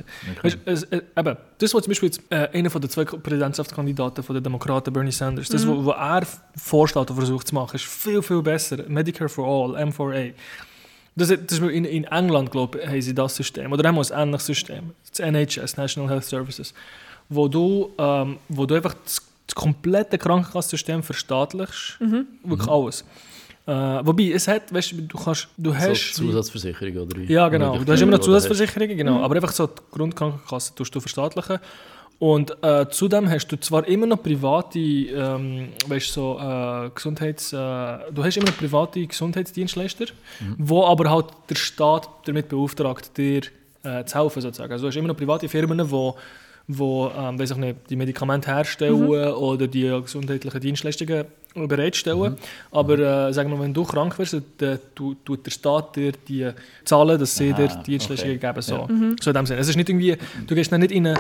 Weißt, äh, eben, das, was zum Beispiel jetzt, äh, einer von den zwei Präsidentschaftskandidaten von den Demokraten, Bernie Sanders, das, was was er vorschlägt und versucht zu machen, ist viel, viel besser. Medicare for All, M4A. Das, das in, in England, glaube ich, haben sie das System. Oder haben wir ein ähnliches System. Das NHS, National Health Services. Wo du, ähm, wo du einfach das, das komplette Krankenkassensystem verstaatlichst. Wirklich alles. Äh, wobei, es hat, weißt du, du kannst, du hast... so Zusatzversicherung oder wie? Ja, genau. Du hast immer noch. Zusatzversicherungen, genau. Aber einfach so die Grundkrankenkasse tust du verstaatlichen. Und äh, zudem hast du zwar immer noch private, ähm, weißt, so, äh, Gesundheits, äh, du hast immer noch private Gesundheitsdienstleister, wo aber halt der Staat damit beauftragt, dir äh, zu helfen sozusagen. Also du hast immer noch private Firmen, wo wo ähm, weiss ich nicht, die Medikamente herstellen oder die gesundheitlichen Dienstleistungen bereitstellen. Aber äh, sagen wir, wenn du krank wirst, dann tu- tut der Staat dir die zahlen, dass sie dir Aha, die Dienstleistungen okay. geben. So. Ja. so in dem Sinne. Es ist nicht irgendwie, du gehst dann nicht in eine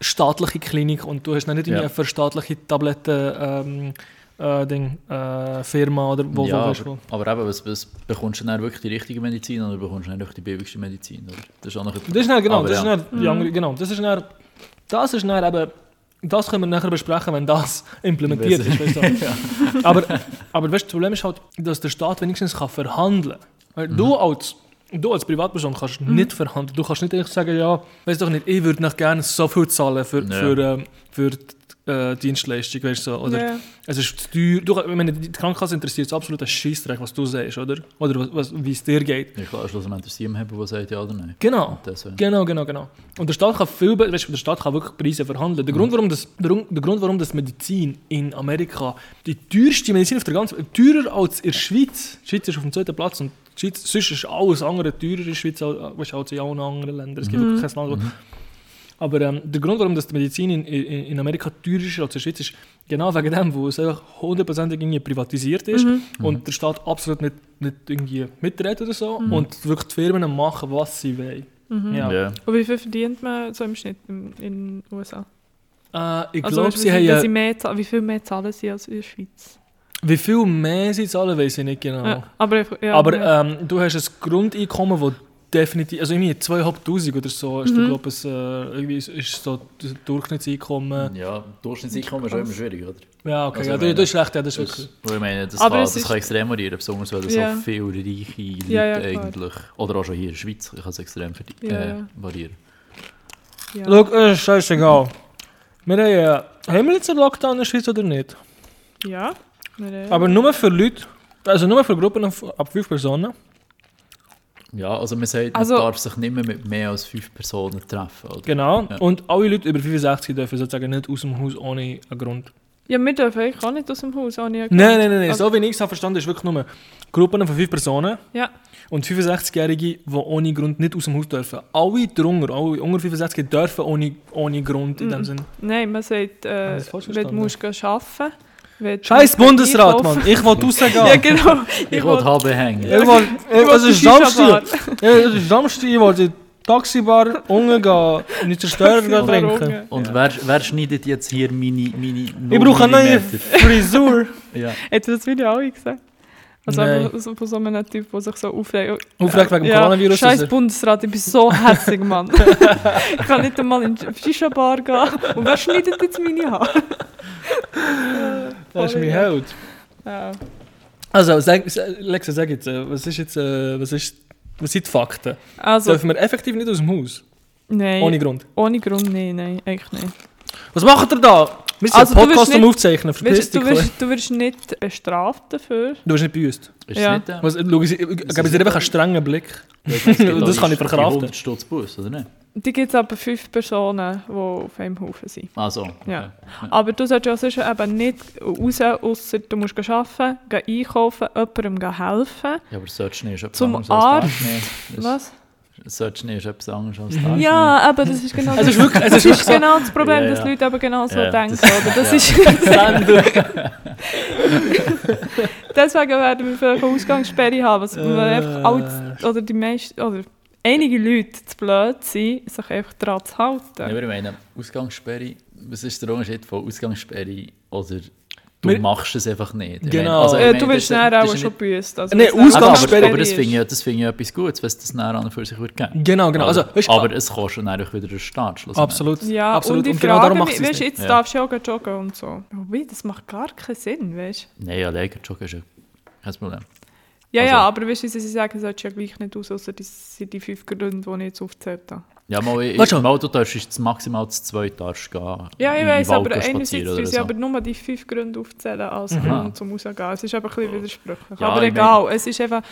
staatliche Klinik und du hast dann nicht in Ja. eine verstaatliche Tabletten ähm, äh, Ding, äh, Firma oder wo, ja, wo, weißt du, aber, aber eben, was, was, bekommst du dann wirklich die richtige Medizin oder bekommst du dann wirklich die billigste Medizin? Oder? Das ist auch noch Das ist dann, genau, Aber das ist ja. dann die andere, genau, das ist dann, das ist dann eben, das können wir nachher besprechen, wenn das implementiert ist. Weißt du? aber, aber weißt, das Problem ist halt, dass der Staat wenigstens kann verhandeln kann. Mhm. Du als Du als Privatperson kannst nicht verhandeln. Du kannst nicht einfach sagen, ja, weiß doch nicht, ich würde noch gerne so viel zahlen für, Ja. für, ähm, für die äh, Dienstleistung, weißt du, so. oder Ja. es ist zu teuer. Du, ich meine, die Krankenkasse interessiert es absolut ein Scheissdreck, was du sagst, oder? Oder was, wie es dir geht. Ja, klar, schlussendlich Team haben, der sagt ja oder nein. Genau. Und deswegen- Genau, genau, genau. Und der Staat kann viel, weißt, du, der Staat kann wirklich Preise verhandeln. Der, Grund, warum das, der, Grund- der Grund, warum das Medizin in Amerika die teuerste Medizin auf der ganzen Welt, teurer als in der Schweiz. Die Schweiz ist auf dem zweiten Platz und die Schweiz, sonst ist alles andere teurer in der Schweiz als, weißt, du, als in allen anderen Ländern. Es gibt wirklich kein Land, wo- aber ähm, der Grund, warum das die Medizin in, in, in Amerika teurer ist als in der Schweiz, ist genau wegen dem, wo es einfach hundertprozentig irgendwie privatisiert ist und der Staat absolut nicht, nicht irgendwie mitredet oder so und wirklich die Firmen machen, was sie wollen. Ja. Ja. Und wie viel verdient man so im Schnitt in den USA? Äh, ich Also, glaube, wie, sie viel- haben... äh, mehr, zahlen- wie viel mehr zahlen sie als in der Schweiz? Wie viel mehr sie zahlen, weiß ich nicht genau. Ja, aber ich- ja, Aber ja. ähm, du hast ein Grundeinkommen, das definitiv... Also irgendwie 2'500 oder so ist, Mhm. glaube ich, äh, irgendwie ist, so das Durchschnittseinkommen. Ja, Durchschnittseinkommen ist auch immer schwierig, oder? Ja, okay, Also, ja, meine, du hast recht, ja, das ist wirklich... Ich meine, das, Aber kann, es das ist- kann extrem variieren, besonders weil Ja. so viele reiche Leute Ja, ja, eigentlich, oder auch schon hier in der Schweiz, kann es extrem Ja, äh, variieren. ja. Schau, es ist scheißegal. Wir haben, äh, haben wir jetzt einen Lockdown in der Schweiz oder nicht? Ja. Wir, äh, Aber nur für Leute, also nur für Gruppen auf, ab fünf Personen. Ja, also man sagt, Also- man darf sich nicht mehr mit mehr als fünf Personen treffen. Oder? Genau. Ja. Und alle Leute über 65 dürfen sozusagen nicht aus dem Haus ohne einen Grund. ja, wir dürfen eigentlich auch nicht aus dem Haus. Ohne Nein, nein, nein, nein. Also- So wie ich es habe verstanden ist wirklich nur Gruppen von fünf Personen Ja. und 65-Jährige, die ohne Grund nicht aus dem Haus dürfen. Alle drunter, alle unter 65 dürfen ohne, ohne Grund in dem Mhm. Sinn. Nein, man sagt, äh, wenn du musst arbeiten Scheiß Bundesrat, Mann. Ich will rausgehen. Ja, genau. Ich wollte HB hängen. Ich Ich es ist. Samstag. Es ist Samstag, ich die Taxibar unten gehen und nicht zerstören gehen trinken. Und wer, wer schneidet jetzt hier meine, meine Ich brauche eine neue? Frisur. Ja. Hättest du das Video auch gesehen? Also einfach so von so einem Typ, der sich so aufregt. Aufregt wegen ja, Coronavirus, Scheiß er- Bundesrat, ich bin so hässig, Mann. ich kann nicht einmal in die Shisha-Bar gehen. Und wer schneidet jetzt meine Haare? Das ist mein Held. Ja. Also, sag, sag- Lexa, sag jetzt, äh, was ist jetzt, äh, was ist, was sind die Fakten? Also, Dürfen wir effektiv nicht aus dem Haus? nein. Ohne Grund. Ohne Grund, nein, nein, eigentlich nicht. Was macht ihr da? Wir sind Also, ein du wirst Podcast am nicht- Aufzeichnen, verpiss dich. du, wirst, du wirst nicht bestraft dafür. Du wirst nicht büßt. Ist Ja. nicht, äh, Was, schau, ich, ich, ich gebe dir einfach einen strengen Blick. auch das kann ich verkraften. die 100 Stutz Bus, oder nicht? Die gibt es aber fünf Personen, die auf einem Haufen sind. Also, okay. Ja. Aber du solltest ja sonst eben nicht raus, ausser du musst arbeiten, gehen einkaufen, jemandem helfen. Ja, aber Search ist etwas Zum Arzt. Das- Was? Search ist etwas anderes als Darknet. Ja, aber das ist genau das, ist wirklich, das ist genau das Problem, Ja, dass ja. die Leute aber genau so Ja, denken. das- oder? das ist, deswegen werden wir vielleicht eine Ausgangssperre haben. Was wir einfach alle, oder die meisten, oder einige Leute zu blöd sind, sich einfach daran zu halten. Ja, aber ich meine, Ausgangssperre, was ist der Unterschied von Ausgangssperre oder du Wir- machst es einfach nicht? Ich Genau. Also, meine, du wirst das auch ist schon büßt. Also, es aber, Ausgangssperre aber das ist. finde ich, ja- das finde ich etwas Gutes, wenn es das näher an und für sich würde geben. Genau, genau. Also, weißt, aber es kostet dann wieder den Start. schlussendlich. absolut. Ja, absolut. und ich genau frage darum macht es jetzt Ja. darfst du ja auch joggen und so. Wie, das macht gar keinen Sinn, weißt du? Nein, alleine joggen ist ja kein Problem. Ja, Also- ja, aber weißt du, sie sagen, solltest ja gleich nicht aus, außer das sind die fünf Gründe, die ich jetzt aufgezählt habe. Ja, mal, ich, Weißt du- mal du darfst maximal zu zweit darfst gehen. Ja, ich weiß, aber einerseits tun sie so. aber nur die fünf Gründe aufzählen als Aha. Grund zum Rausgehen. Es ist einfach ein bisschen widersprüchlich. Ja, aber egal, es ist einfach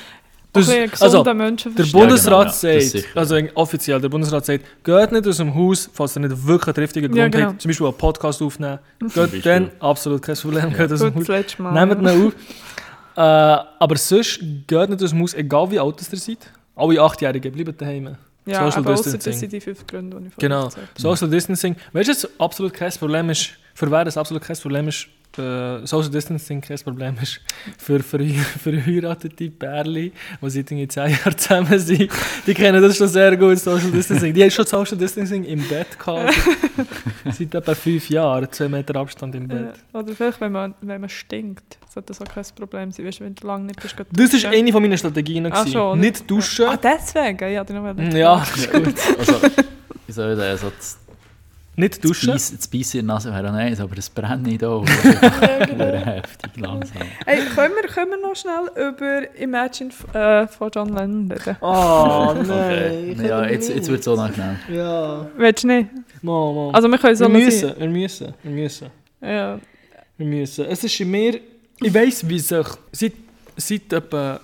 Das- ein also, Der. Bundesrat genau, ja, das sagt, sicher. also offiziell, der Bundesrat sagt, geht nicht aus dem Haus, falls ihr nicht wirklich einen triftigen Grund Ja, genau. habt, zum Beispiel einen Podcast aufnehmen. Geht dann, absolut kein Problem, geht aus dem Haus. Nehmt ihn auf. Äh, aber sonst geht nicht aus dem Haus, egal wie alt ihr seid. Alle Achtjährigen bleiben daheim. Ja, Social aber Distancing. das sind die fünf Gründe, die ich vorhin Genau. Social Distancing. Weißt du, was absolut kein Problem ist, für wer das absolut kein Problem ist, äh, Social Distancing kein Problem ist, für verhe- verheiratete Pärchen, die seit irgendwie 10 Jahren zusammen sind, die kennen das schon sehr gut, Social Distancing. Die haben schon Social Distancing im Bett gehabt. seit- etwa 5 Jahren, 2 Meter Abstand im Bett. Ja, oder vielleicht, wenn man, wenn man stinkt, sollte das auch kein Problem sein. Weißt du, wenn du lange nicht bist, Das ist eine von meinen Strategien. Ach schon. Nicht duschen. Ah, deswegen? Ja, die noch ja, ist gut. Also, wie soll ich sagen, also das, Nicht duschen. Das Beißen in der Nase wäre auch nice, aber Brennen da oben wäre heftig langsam. Hey, können wir, können wir noch schnell über Imagine äh, von John Lennon reden? Oh Okay. nein. Ja, jetzt, jetzt wird es so nachgenommen. Ja. Willst du nicht? Mal, mal. Also wir können so wir müssen, wir müssen, wir müssen. Ja. Wir müssen. Es ist in mir. Ich weiss, wie sich. Seit, seit etwa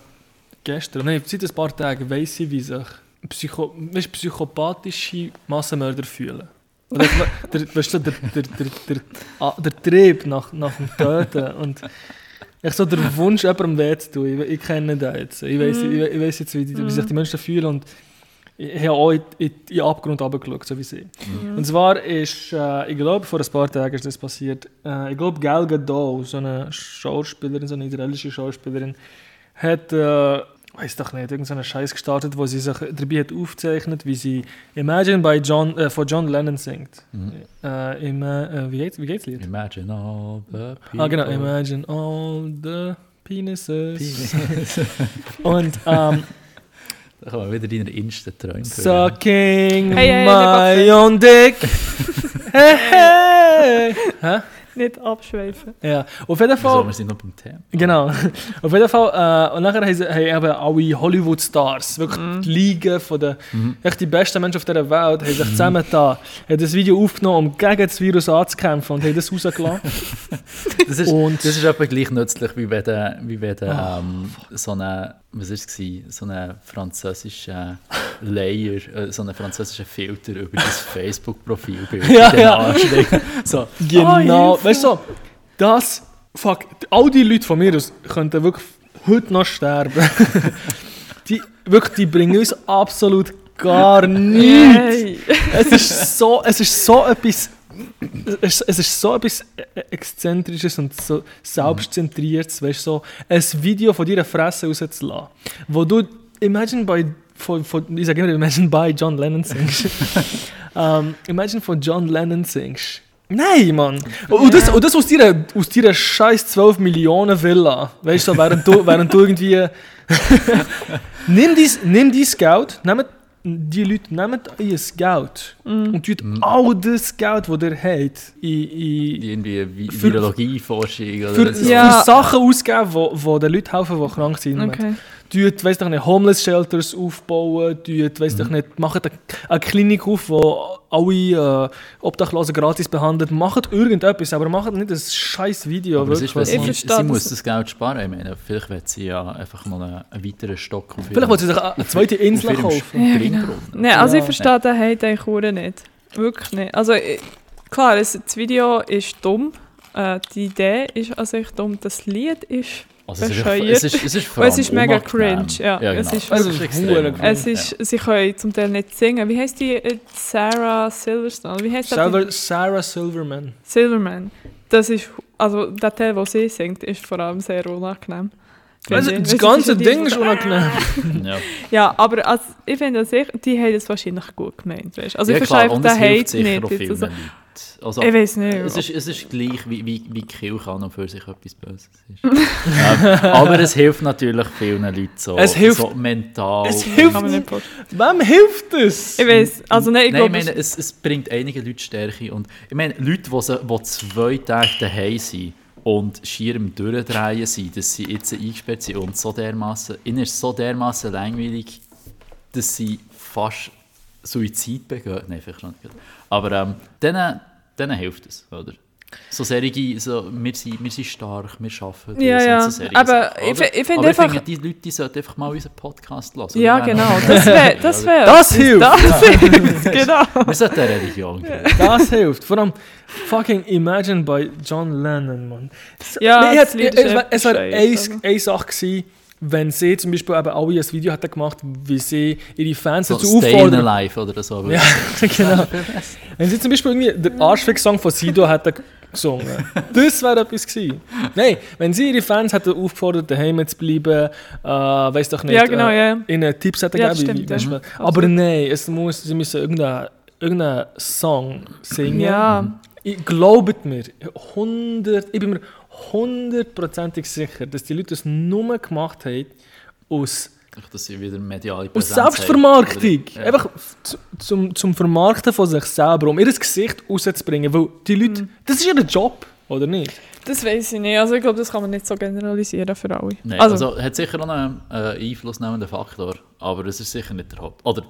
gestern, nein, seit ein paar Tagen weiss ich, wie sich Psycho, weißt, psychopathische Massenmörder fühlen. Oder ich- der, weißt du, der, der, der, der, ah, der Trieb nach, nach dem Töten und ich so der Wunsch, jemandem weh zu tun. Ich, ich kenne den jetzt. Ich weiss, ich, ich weiss jetzt, wie, die, wie sich die Menschen fühlen und ich habe auch in, in, in den Abgrund runtergeschaut, so wie sie. Und zwar ist, äh, ich glaube, vor ein paar Tagen ist das passiert. Äh, ich glaube, Gal Gadot, so eine Schauspielerin, so eine israelische Schauspielerin, hat, äh, weiß doch nicht, irgendeinen Scheiß gestartet, wo sie sich dabei hat aufgezeichnet, wie sie Imagine by John, äh, von John Lennon singt. Mhm. Äh, im, äh, wie geht's, wie geht's Lied? Imagine all the people. Ah, genau, Imagine all the penises. Und ähm, Da kann man wieder deine Insta-Träume Sucking Hey, hey, my own dick. hey, hey. Hä? Nicht abschweifen. Ja, auf jeden Wieso, Fall. wir sind noch beim Thema. Genau. Auf jeden Fall. Äh, und nachher haben, sie, haben eben alle Hollywood-Stars, wirklich die Liga von den, echt die besten Menschen auf dieser Welt, haben sich zusammen da, haben das Video aufgenommen, um gegen das Virus anzukämpfen und haben das rausgelassen. Das ist, Und- das ist etwa gleich nützlich, wie wenn wie wenn du Ah. ähm, so eine, was ist es so einen französischen Layer, äh, so einen französischen Filter über das Facebook-Profilbild Ja, ja. So, Genau. Hilfe. Weißt du, so, das, fuck, all die Leute von mir aus könnten wirklich heute noch sterben. die, wirklich, die bringen uns absolut gar nichts. Hey. es ist so, es ist so etwas, es, es ist so etwas exzentrisches und so selbstzentriertes, weißt du, so ein Video von deiner Fresse rauszulassen, wo du Imagine by von, von, ich sage immer Imagine by John Lennon singst. ähm, Imagine von John Lennon singst. Nein, Mann. Und das, und das aus deiner, aus deiner scheiß 12 Millionen Villa. Weißt du, während du, während du irgendwie. nimm dies, nimm dies Geld, nehmt, die Leute nehmen ihr Geld und tut all das Geld, das ihr habt, in, in, irgendwie Virologie-Forschung oder für, so. Ja. für Sachen ausgeben, wo den Leuten helfen, die krank sind. Okay. Tut, weiss doch nicht, Homeless Shelters aufbauen, tut, weiss Mhm. doch nicht, macht eine, eine Klinik auf, wo alle äh, Obdachlosen gratis behandelt, macht irgendetwas, aber macht nicht ein scheiß Video. Aber es ist, wirklich. Ich sie, sie muss das Geld sparen. Ich meine, vielleicht wird sie ja einfach noch einen, einen weiteren Stock auf Vielleicht wollte sie sich eine zweite Insel kaufen. Ja, Springbrunnen. Nein, also Ja. ich verstehe den Hate eigentlich auch nicht. Wirklich nicht. Also ich, klar, das Video ist dumm. Äh, die Idee ist an sich dumm. Das Lied ist... Also es, ist, es, ist, es ist es ist mega cringe, ja. ja Es genau. ist- Also, extrem hure unangenehm. Es ist, sie können zum Teil nicht singen. Wie heißt die? äh, Sarah Silverstone? Wie heißt das? Sarah, Sarah Silverman. Silverman. Das ist, also der Teil, den sie singt, ist vor allem sehr unangenehm. Also, das ganze so Ding die- ist unangenehm. Ja. Ja, aber als, ich finde, ich, die haben das wahrscheinlich gut gemeint. Weißt? Also ja, ich verstehe den es Hate sicher nicht. Also, Leuten. Ich weiß nicht. es, ist, es ist gleich, wie, wie, wie die Kirche an und für sich etwas Böses ist. ähm, aber es hilft natürlich vielen Leuten so, Es hilft- so mental. es hilft. Wem hilft das? Ich weiß, also nein, ich Nein, ich meine, es, es bringt einige Leute Stärke. Und ich meine, Leute, die, die zwei Tage daheim sind und schier im Durchdrehen sind, dass sie jetzt eingesperrt sind und so dermaßen, ihnen ist es so dermaßen langweilig, dass sie fast Suizid begehen. Nein, vielleicht noch nicht. Aber ähm, denen, denen hilft es, oder? So Serien, so, wir, sind, wir sind stark, wir arbeiten Ja, das ja. so Aber Sachen, ich ich finde einfach- finde, die Leute die sollten einfach mal unseren Podcast hören. ja, genau. Das wäre, das wäre. Das hilft. Das hilft, genau. Wir sollten eine Religion geben. Das hilft. Vor allem fucking Imagine bei John Lennon, Mann. Es- Ja, Mir das Lied es ist war- Es war echt eine Sache gewesen, wenn sie zum Beispiel eben alle ein Video hätten gemacht, wie sie ihre Fans So dazu Stay in auffordern. Alive oder so. Ja, genau. Wenn sie zum Beispiel irgendwie den Arschfick-Song von Sido hätten gesungen, das wäre etwas gewesen. Nein, wenn sie ihre Fans hätten aufgefordert, daheim zu bleiben, äh, weiß doch nicht, Ja, genau, äh, ja. ihnen Tipps hätten Ja, gegeben, stimmt, wie, ja. du, aber nein, es muss, sie müssen irgendeinen irgendeinen Song singen. Ja. Ich glaubt mir, 100, ich bin mir hundertprozentig sicher, dass die Leute das nur gemacht haben aus Dass sie wieder mediale aus Präsenz haben. Selbstvermarktung. Oder- Ja. Einfach zu- zum, zum Vermarkten von sich selber, um ihr Gesicht rauszubringen. Weil die Leute, Mhm. das ist ihr Job, oder nicht? Das weiß ich nicht. Also ich glaube, das kann man nicht so generalisieren für alle. Nein, also, also, hat sicher auch einen äh, einflussnehmenden Faktor, aber es ist sicher nicht der Haupt. Oder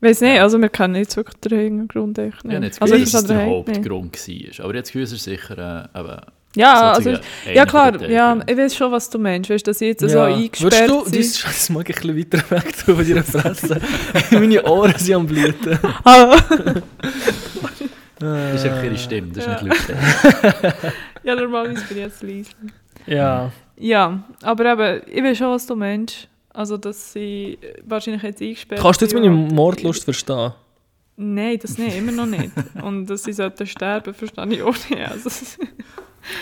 weiß nicht, also wir kennen jetzt wirklich den Hintergrund echt nicht. ich habe nicht das also Gefühl, ich dass es verstehe der. Hauptgrund war. Aber jetzt Gefühl, es ist sicher äh, eben Ja, also, ja klar, der ja, ich weiß schon, was du meinst. Weißt du, dass ich jetzt so Würdest eingesperrt du, bin. das Scheiß mag ich ein bisschen weiter weg tun von deiner Fresse. Meine Ohren sind am Blüten. Ah, Das ist einfach ihre Stimme, das ist Ja. nicht laut. ja, normalerweise bin ich jetzt leise. Ja. Ja, aber eben, ich weiß schon, was du meinst. Also, dass sie wahrscheinlich jetzt eingesperrt Kannst du jetzt meine Mordlust verstehen? Nein, das nicht, immer noch nicht. Und dass sie sollten sterben, verstehe ich auch nicht. Also,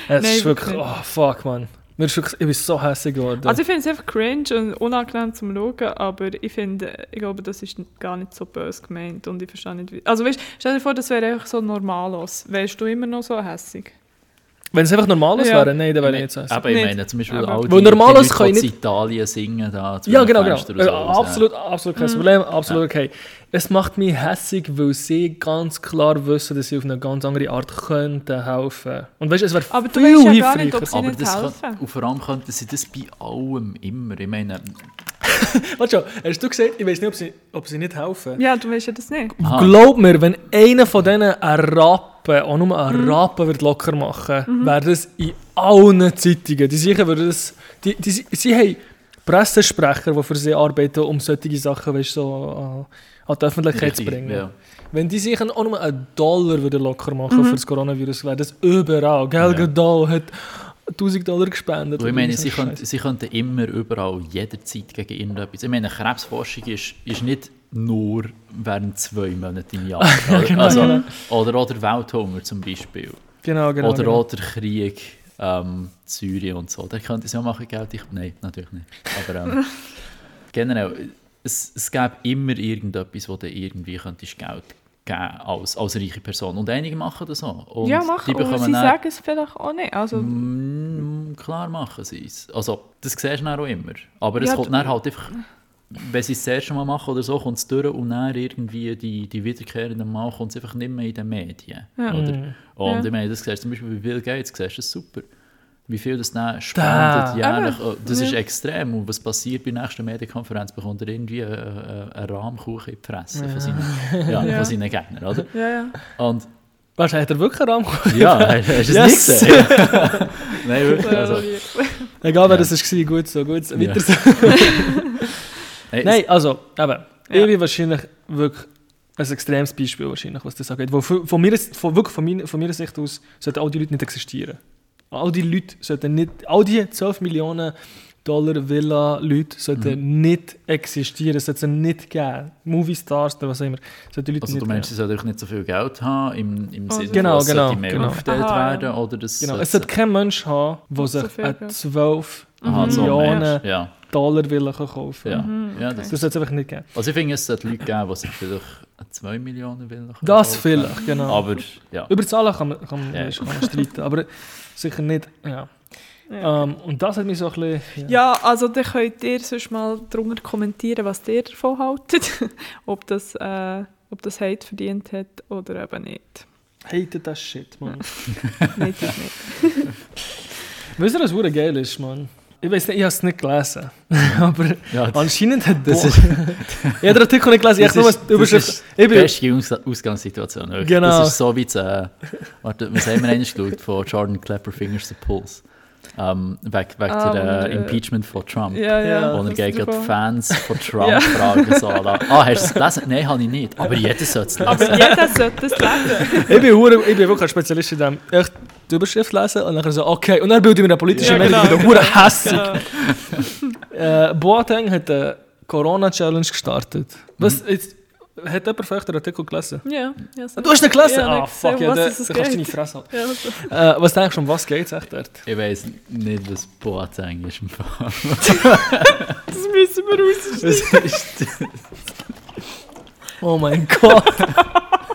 Es Nein, ist wirklich, wirklich oh fuck, man. Mir ist wirklich, ich bin so hässlich geworden. also ich finde es einfach cringe und unangenehm zum Schauen, aber ich finde, ich glaube, das ist gar nicht so böse gemeint und ich verstehe nicht, wie... Also weißt, stell dir vor, das wäre einfach so normalos. Wärst du immer noch so hässig? Wenn es einfach normales Ja. wäre, nein, dann wäre ich nicht so hässlich. Aber ich Nicht. meine, zum Beispiel Aber- all die, Weil normales die kann ich Leute, die nicht- in Italien singen da. zu Ja, genau, genau. Fenster und Äh, so, absolut, absolut Mhm. kein Problem, absolut okay. Es macht mich hässig, weil sie ganz klar wissen, dass sie auf eine ganz andere Art könnten helfen. Und weißt du, es wäre Aber du viel weißt ja nicht, ob sie Aber nicht das helfen. kann, und vor allem könnten sie das bei allem immer. Ich meine, Warte schon, hast du gesagt, ich weiß nicht, ob sie, ob sie nicht helfen? Ja, du weißt ja das nicht. aha, Glaub mir, wenn einer von denen einen Rappen, auch nur einen Mhm. Rappen wird locker machen, wäre das in allen Zeitungen. Die sicher würden das. Die, die, sie, sie haben Pressesprecher, die für sie arbeiten, um solche Sachen weißt, so, äh, an die Öffentlichkeit zu bringen. ja. Wenn die sich auch nur einen Dollar würden locker machen Mhm. für das Coronavirus, wäre das überall. Gell, Ja. Hat 1000 Dollar gespendet. Ich oder meine, sie, Scheiß. sie könnten immer, überall, jederzeit gegen irgendetwas. Ich meine, Krebsforschung ist, ist nicht nur während zwei Monaten im Jahr. oder? genau, also, genau. Oder auch der Welthunger zum Beispiel. Genau, genau. oder genau. auch der Krieg ähm, Syrien und so. Da könnte sie auch machen, Geld. Ich, nein, natürlich nicht. Aber ähm, generell, es, es gäbe immer irgendetwas, wo du irgendwie könntest Geld geben als, als reiche Person. Und einige machen das auch. Und ja, machen. die Aber bekommen sie dann- sagen es vielleicht auch nicht. Also, Mm, klar machen sie es. Also, das siehst du dann auch immer. Aber es Ja, kommt dann halt einfach, wenn sie es das erste Mal machen oder so, kommt es durch und dann irgendwie die, die wiederkehrenden Mal kommt es einfach nicht mehr in den Medien. Ja. Oder? Mhm. Und Ja. ich meine, das siehst du zum Beispiel bei Bill Gates, siehst du das super. Wie viel das dann spendet Da. jährlich. Oh, Das ist Ja. extrem. Und was passiert bei der nächsten Medienkonferenz? Bekommt er irgendwie einen, einen, einen Rahmkuchen in die Fresse von, seinen, ja, Ja. von seinen Gegnern, oder? Ja, ja. Und du, hat er wirklich einen Rahmen ja, hast du es Yes. nicht gesehen? Nein, wirklich. So Also. Egal, wer Ja. das war, gut so, gut so. Ja. Weiter so. Nein, Nein, also, eben, Ja. ich bin wahrscheinlich wirklich ein extremes Beispiel, wahrscheinlich, was das angeht. Wo von, von, mir, von, wirklich von, meiner, von meiner Sicht aus sollten all die Leute nicht existieren. All die Leute sollten nicht, all die 12 Millionen Dollar Villa-Leute sollten nicht existieren, es sollte sie nicht geben. Movie-Stars oder was auch immer, sollten die Leute Also nicht du meinst, sie sollten nicht so viel Geld haben, im, im Oh, Sinne Genau, es genau, mehr genau. aufgeteilt werden, oder das Genau, es sollte kein Mensch haben, der So sich viel eine Geld. 12 Aha, so Millionen du. ja, Dollar Villa kaufen ja. Mhm, ja okay. das, Das sollte es einfach nicht geben. also ich finde, es sollte Leute geben, die sich vielleicht 2 Millionen will. Das vielleicht, genau. Aber ja, Über Zahlen kann man, kann man, Ja. kann man streiten, aber sicher nicht. Ja. Ja. Ähm, und das hat mich so ein bisschen. Ja, also dann könnt ihr sonst mal drunter kommentieren, was ihr davon haltet. ob, das, äh, ob das Hate verdient hat oder eben nicht. Hatet das Shit, man. nicht, ist nicht. Wisst ihr, was geil ist, man? Ich weiß nicht, ich habe es nicht gelesen. aber ja anscheinend hat Das ist- Ich habe den Artikel nicht gelesen, ich das habe nur ist, die das Überschrift. ist Ich die beste Aus Ausgangssituation. wirklich. Genau. Das ist so wie das, äh, warte, was haben wir eigentlich geschaut von Jordan Klepper Fingers the Pulse? Ähm, wegen wegen Ah, der äh, Impeachment von Trump. Ja, ja. Wo er gegen die Fans von Trump Ja. fragen soll. Ah, hast du es gelesen? Nein, habe ich nicht. Aber jeder sollte es lesen. Aber jeder sollte das lesen. ich, bin ich bin wirklich ein Spezialist in dem. Echt die Überschrift lesen und dann so, okay. Und dann bilde ich mir eine politische Ja, Meinung genau. wieder hure hässig. Ja. Äh, Boateng hat eine Corona-Challenge gestartet. Was, jetzt, hat jemand euch den Artikel gelesen? Ja, ja so. Du hast nicht gelesen? Ja, ah, nicht fuck, gesehen, ja, da, was da kannst du deine geht. Fresse halten. Ja, so. Äh, was denkst du, um was geht es echt dort? Ich weiss nicht, was Boateng ist im Fall. Das müssen wir rausschneiden. Es ist, Oh mein Gott.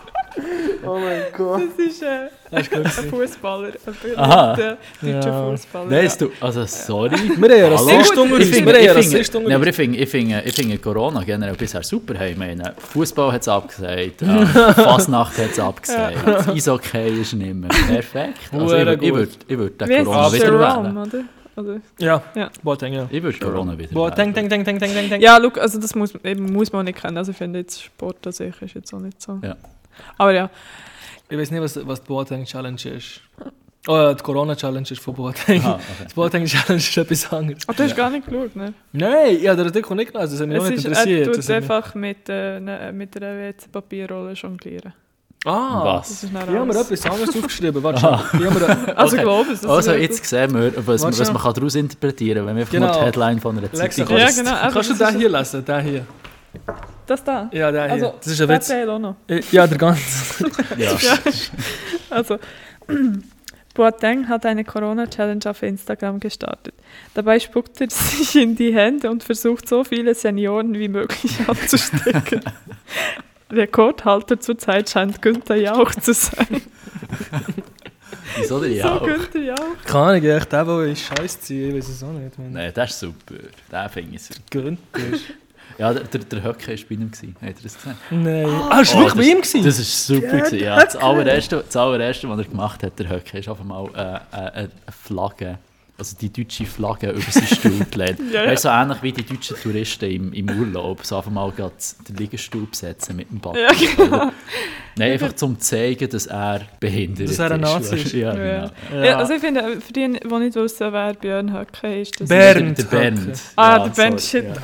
oh mein Gott. Das ist äh, ein? Fußballer, ein berühmter deutscher Ja. Fußballer. Weißt du, also sorry. Wir haben einen Hallo? Rassist unter Ich uns. finde, Wir haben ich einen finde, Rassist unter nee, aber ich finde, ich finde, ich finde Corona generell bisher super. Hey, ich meine, Fußball hat es abgesagt, äh, Fasnacht hat es abgesagt, das Eishockey ist nicht mehr. Perfekt. Also ich würde würd, ich würd den Wie Corona wieder wählen. oder? oder? Ja, Ja. Boateng, ja. Ich würde Corona wieder denk, denk, denk, denk, denk, denk. Ja, look, also das muss, eben, muss man auch nicht kennen. Also ich finde jetzt Sport an sich ist jetzt auch nicht so. Ja. Aber ja, Ich weiß nicht, was, was die Boateng-Challenge ist. Oh, die Corona-Challenge ist von Boateng. Aha, okay. Die Boateng-Challenge ist etwas anderes. aber du hast gar nicht geschaut, ne? Nein, ich habe den Artikel nicht gelesen, das hat mich auch Es nicht ist, er interessiert. tut Das hat mich- einfach mit, äh, ne, mit einer WC-Papierrolle jonglieren. Ah, Was? Das ist dann ich habe mir alles. etwas anderes aufgeschrieben. Warte habe mir, Also Okay. glaube ich. das Also jetzt sehen wir, was, Warte was man kann daraus interpretieren kann, wenn wir einfach Genau. nur die Headline von einer Zeitung Ja, kannst, genau. kannst du das den hier lesen? Den hier. Das da. Ja, hier. Also, das ist ein Der Witz. Teil auch noch. Äh, Ja, der ganze. Ja. Also, Boateng hat eine Corona-Challenge auf Instagram gestartet. Dabei spuckt er sich in die Hände und versucht, so viele Senioren wie möglich anzustecken. Rekordhalter zurzeit scheint Günther Jauch zu sein. Wieso denn So ja? Günther Jauch. Keine Ahnung, echt der, der ich Scheiß ziehe, ich weiß es auch nicht. Nein, das ist super. Den finde ich super. Günther. Ja, der, der, der Höcke war bei ihm. gewesen. Habt ihr das gesehen? Nein. Ah, ist Oh, wirklich bei das- ihm gewesen? Das ist super. Ja, gewesen, der ja. Das, Höcke. allererste, das allererste, was er gemacht hat, der Höcke, ist einfach mal äh, äh, eine Flagge, also die deutsche Flagge über seinen Stuhl gelegt. Ja, ja. Weißt so ähnlich wie die deutschen Touristen im, im Urlaub, so einfach mal den Liegestuhl besetzen mit dem Ball. Ja, genau. Nein, einfach zum zeigen, dass er behindert Dass er ein ist. Nazi ist. Ja, Ja. genau. Ja, also ich finde, für die, die nicht wissen, wer Björn Höcke ist, das Bernd. Der, der Bernd. Ah, Ja, der Bernd, shit.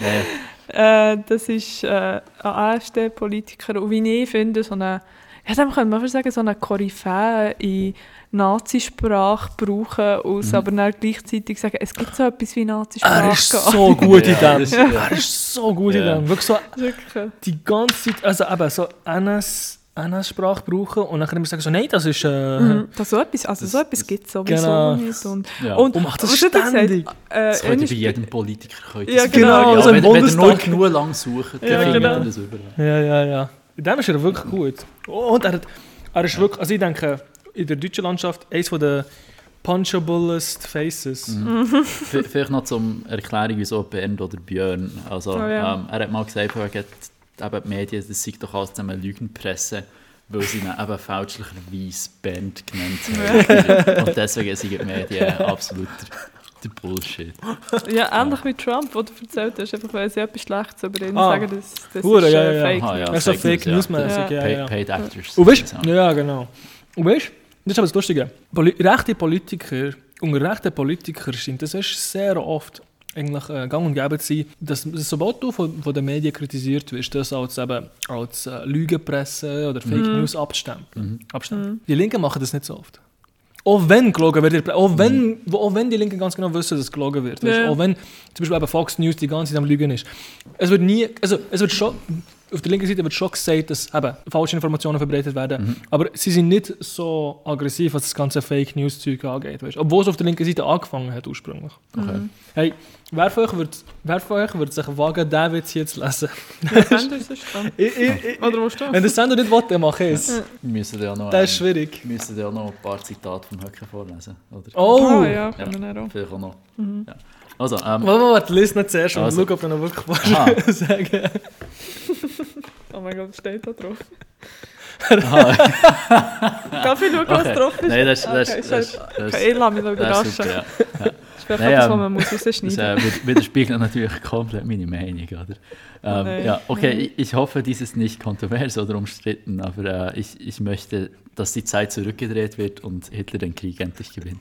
Ja. Äh, das ist äh, ein AfD-Politiker und wie ich finde, so eine, ja, dem könnte man sagen, so eine Koryphäe in Nazisprache brauchen, aus, aber dann gleichzeitig sagen, es gibt so etwas wie Nazisprache. Er ist so gut in Ja, dem. das ist- Er ist so gut in Ja. dem. Wirklich so Wirklich. die ganze Zeit, also eben so NS, NS-Sprache brauchen und dann immer sagen so, nein, das ist... Äh, Mhm. Das so etwas, also so Das- etwas gibt es sowieso Genau. nicht. Und, Ja. und, Und macht das er gesagt? ständig. Äh, Das könnte bei ist- jedem Politiker. könnte Ja, das genau. sein. Also wenn, wenn ihr nur genug lang sucht, dann Ja, findet genau. ihr das überall. Ja, ja, ja. In dem ist er wirklich gut. Und er, er ist wirklich, also ich denke, in der deutschen Landschaft eines der punchablest Faces. Mhm. V- Vielleicht noch zum Erklärung, wieso Bernd oder Björn. Also, Oh ja. ähm, er hat mal gesagt, die Medien, das sei doch alles zusammen Lügenpresse. weil sie ihn eben fälschlicherweise Band genannt haben. Und deswegen sind die Medien absolut der, Bullshit. Ja, ähnlich wie Trump, wo du erzählt hast, einfach weil sie etwas Schlechtes über ihn Ah. sagen, das, das Hure, ist ja, äh, ja. Fake Aha, ja. News. Ja, so Fake Fake News, News ja. ja, Paid, ja. paid Actors. Und weißt Ja. ja, genau. Und weißt das ist aber das Lustige. Poli rechte Politiker, unter rechten Politikern scheint das ist sehr oft eigentlich äh, gang und gäbe zu sein, dass, dass sobald du von, von den Medien kritisiert wirst, das als, eben, als äh, Lügenpresse oder Fake News abstempeln. abstempeln. Die Linken machen das nicht so oft. Auch wenn gelogen wird, auch wenn, wo- auch wenn die Linken ganz genau wissen, dass gelogen wird. Weißt, Ja. Auch wenn zum Beispiel eben Fox News die ganze Zeit am Lügen ist. Es wird nie, also es wird schon, auf der linken Seite wird schon gesagt, dass eben falsche Informationen verbreitet werden. Aber sie sind nicht so aggressiv, was das ganze Fake News Zeug angeht. Weißt? Obwohl es auf der linken Seite angefangen hat ursprünglich. Okay. Hey, wer von euch wird, wer von euch wird sich wagen, diesen Witz hier zu lesen? Was Sender ist dann? Ich, ich, ich, Oder wo steht wenn der Sender nicht will, dann mache ich es. Wir müssen ja noch, Das ist schwierig. wir müssen ja noch ein paar Zitate vom Höcker vorlesen. Oder? Oh! Ah, ja, können wir dann auch. Vielleicht auch noch. Mhm. Ja. Also, ähm, Warte, warte, warte, lies nicht zuerst und Also. schau, ob er noch wirklich was sagen Oh mein Gott, was steht da drauf? Darf ich schauen, was okay. drauf ist? Nein, das, okay, ist das, halt- das, Okay, ich lasse mich noch das ist super, überraschen. ja. ja. Das ist vielleicht Nein, etwas, ähm, was man muss Das äh, wid- widerspiegelt natürlich komplett meine Meinung. Oder? Ähm, nein, ja, okay, ich, ich hoffe, dies ist nicht kontrovers oder umstritten, aber äh, ich, ich möchte, dass die Zeit zurückgedreht wird und Hitler den Krieg endlich gewinnt.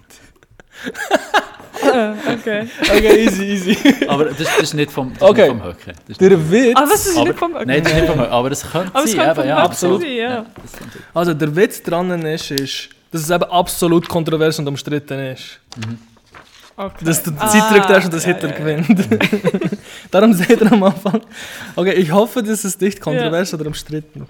Ah, okay. Okay, easy, easy. Aber das, das ist nicht vom, das Okay. ist nicht vom Höcke. Das ist nicht Der Witz, Ah, was ist aber, nicht vom okay. Nein, das ist nicht vom Höcke, aber es könnte Aber es sein. könnte eben, ja, absolut. sein, ja. das könnte- also der Witz dran ist, ist, dass es eben absolut kontrovers und umstritten ist. okay. Dass du die Ah, Zeit zurückdrehst und dass ja, Hitler ja, ja. gewinnt. Darum seht ihr am Anfang. Okay, ich hoffe, dass es nicht kontrovers oder umstritten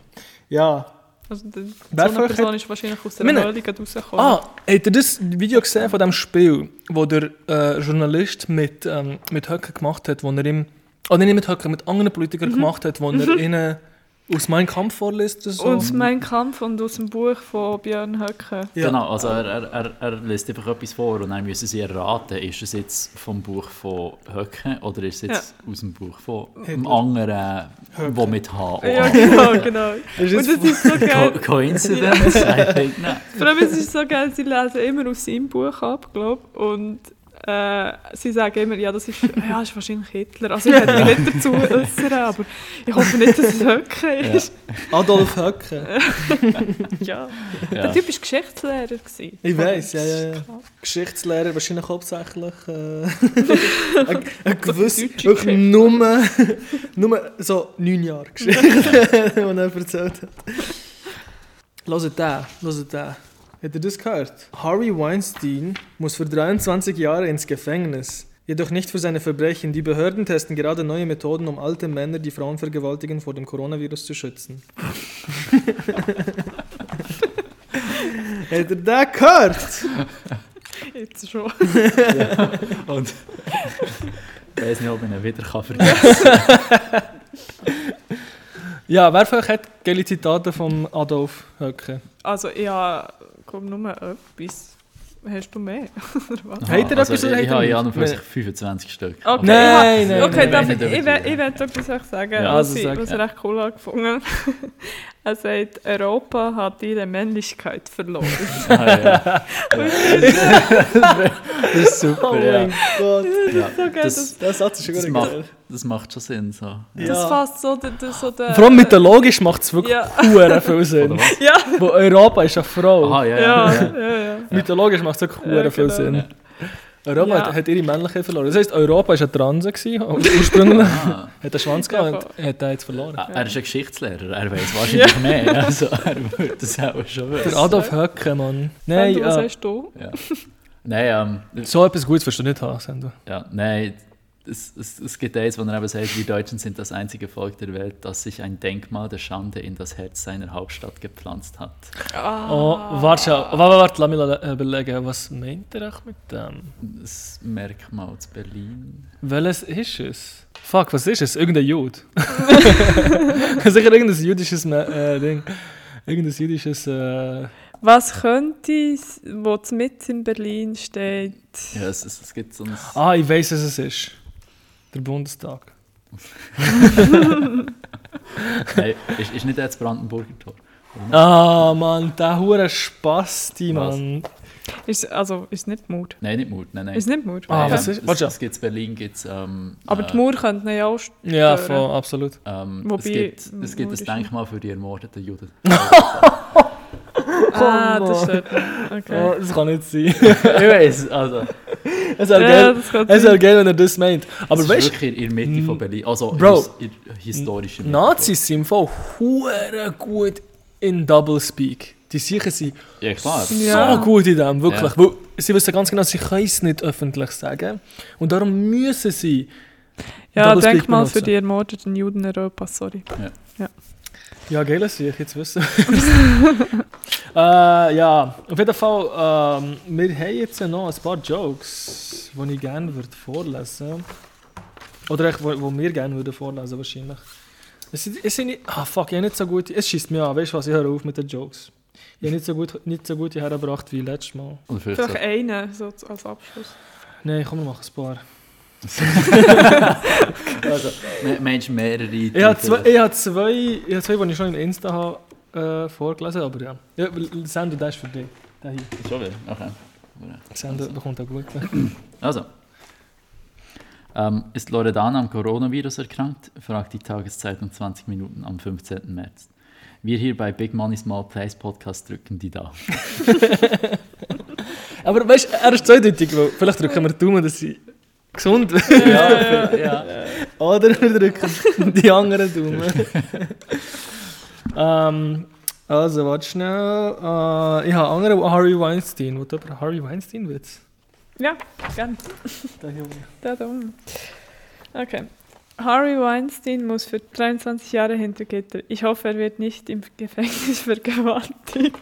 Ja. Also, die, so Wer eine Person ist wahrscheinlich aus der Meine- gerade rausgekommen. Ah, habt ihr das Video gesehen von dem Spiel, wo der äh, Journalist mit, ähm, mit Höcke gemacht hat, wo er ihm, oh nein, nicht mit Höcke, mit anderen Politikern Mhm. gemacht hat, wo er ihnen aus Mein Kampf vorliest oder so? Aus Mein Kampf und aus dem Buch von Björn Höcke. Ja. Genau, also er, er, er, er liest einfach etwas vor und dann müssen sie erraten, ist es jetzt vom Buch von Höcke oder ist es jetzt aus dem Buch von einem anderen, wo mit H auch Ja, genau, genau. Ist Und es ist so geil. Co Coincidence? I think not. Vor allem es ist so geil, sie lesen immer aus seinem Buch ab, glaube Und äh, sie sagen immer, ja, das ist, ja, das ist wahrscheinlich Hitler. Also ich hätte mich nicht dazu äußern, aber ich hoffe nicht, dass es Höcke ist. Adolf Höcke. Ja. Ja. Der Typ war Geschichtslehrer. Gewesen. Ich weiß, ja, ja, ja. Geschichtslehrer wahrscheinlich hauptsächlich. Äh, ein, ein gewiss, wirklich nur, nur so neun Jahre Geschichte, die er erzählt hat. Hört da, hört da. Ihr das gehört? Harvey Weinstein muss für 23 Jahre ins Gefängnis. Jedoch nicht für seine Verbrechen. Die Behörden testen gerade neue Methoden, um alte Männer, die Frauen vergewaltigen, vor dem Coronavirus zu schützen. Ihr das gehört? Jetzt schon. Und ich weiß nicht, ob ich ihn wieder kann vergessen Ja, wer von euch hat geile Zitate von Adolf Höcke? Also ich habe, glaube nur etwas. Hast du mehr? Was? Habt ihr also, etwas oder ich, habe ja an und für sich Nein. 25 Stück. Okay, Nein, ich nein, okay, nein, nein, ich, nicht ich, ich will etwas sagen, Ja, was, also ich, sag, was ich ja. recht cool gefunden Er sagt, Europa hat ihre Männlichkeit verloren. Ah, ja. das ist super, Oh ja. mein Gott. ja. so geil, Das, das, Der Satz ist schon das, gut. Das macht schon Sinn. So. das Ja. fasst so der... der, so der Vor allem mythologisch macht es wirklich Ja. hure viel Sinn. Ja, Wo Europa ist eine Frau. Aha, ja, ja, ja. ja, ja. ja. Mythologisch macht es wirklich Ja, hure viel genau. Sinn. Europa Ja. hat, ihre Männlichkeit verloren. Das heisst, Europa war ein Transe ursprünglich Ah. hat einen Schwanz gehabt und hat den jetzt verloren. Ah, Er ist ein Geschichtslehrer, er weiß wahrscheinlich mehr. Also er würde das auch schon Der wissen. Adolf Höcke, Mann. Nein, Nein, was äh, hast du? Ja. Nein, ähm, so etwas Gutes wirst du nicht haben, Sendo. ja, nein, es, es, es gibt eins, wo er eben sagt, wir Deutschen sind das einzige Volk der Welt, das sich ein Denkmal der Schande in das Herz seiner Hauptstadt gepflanzt hat. Ah. Oh, warte, warte, warte, lass mich überlegen. Was meint er echt mit dem? Das Merkmal zu Berlin. Welches ist es? Fuck, was ist es? Irgendein Jude. Sicher irgendein jüdisches äh, Ding. Irgendein jüdisches. Äh, Was könnte es, wo mit in Berlin steht? Ja, es, es, es gibt so ein... ah, ich weiß, was es ist. Der Bundestag. Nein, ist, ist nicht das Brandenburger Tor? Ah, Mann, der hure Spasti, Was? Mann. Ist, also, ist nicht Mauer. Nein, nicht Mut, nein, nein. Ist nicht Mauer. Ah, Nein, was ist- Es, warte. es gibt in Berlin gibt's, ähm, Aber äh, die Mauer könnte ja auch stören. Ja, voll, absolut. ähm, Wobei, es gibt, es gibt ein Denkmal für die ermordeten Juden. Ah, das mich. Okay. Oh, das kann nicht sein. ich weiß, also. Es wäre Ja, geil, das es wäre geil, wenn er das meint. Aber es weißt ist wirklich in der Mitte von Berlin. Also Bro. in du, Mitte. Nazis sind im Fall hure gut in Doublespeak. Die sicher sind Ja, klar. Ja. so gut in dem, wirklich. Ja. Weil sie wissen ganz genau, sie können es nicht öffentlich sagen. Und darum müssen sie Ja, denk mal für die ermordeten Juden in Europa, sorry. Ja, geil, dass ich jetzt wissen. äh, ja, auf jeden Fall, ähm, wir haben jetzt noch ein paar Jokes, die ich gerne würde vorlesen Oder echt, wo, wo wir gerne würden vorlesen wahrscheinlich. Es sind, es sind nicht, ah fuck, ich habe nicht so gut, es schießt mich an, weißt du was, ich höre auf mit den Jokes. Ich habe nicht so gut, nicht so gut hergebracht wie letztes Mal. Oder vielleicht Vielleicht einen, so als Abschluss. Nein, komm, wir machen ein paar. So. Also, me- meinst du mehrere? Ich habe zwei, ich habe zwei, ich habe zwei, die ich schon im Insta habe, äh, vorgelesen aber ja. ja Sendo, das ist für dich. Der hier. Schon wieder? Okay. Sendo bekommt auch gut. Also. Ähm, ist Loredana am Coronavirus erkrankt? fragt die Tageszeitung 20 Minuten am 15. März. Wir hier bei Big Money Small Place Podcast drücken die da. Aber weißt du, er ist zweideutig, weil vielleicht drücken wir Daumen, dass sie gesund wird. ja, ja. Oder wir drücken die anderen Daumen. ähm, also, warte schnell. Äh, ich habe andere Harry Weinstein. Wo jemand Harry Weinstein Witz? Ja, gerne. Der hier. Da, da. Okay. Harvey Weinstein muss für 23 Jahre hinter Gitter. Ich hoffe, er wird nicht im Gefängnis vergewaltigt.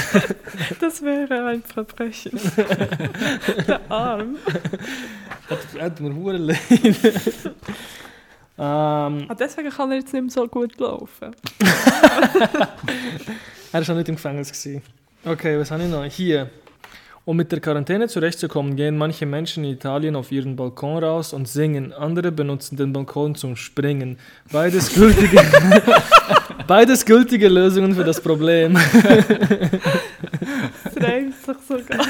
das wäre ein Verbrechen. Der Arm. Hat mir hure leid. ähm, Ah, deswegen kann er jetzt nicht mehr so gut laufen. er war noch nicht im Gefängnis. Gewesen. Okay, was habe ich noch? Hier. Um mit der Quarantäne zurechtzukommen, gehen manche Menschen in Italien auf ihren Balkon raus und singen. Andere benutzen den Balkon zum Springen. Beides gültige, beides gültige Lösungen für das Problem. Das reimt sich sogar.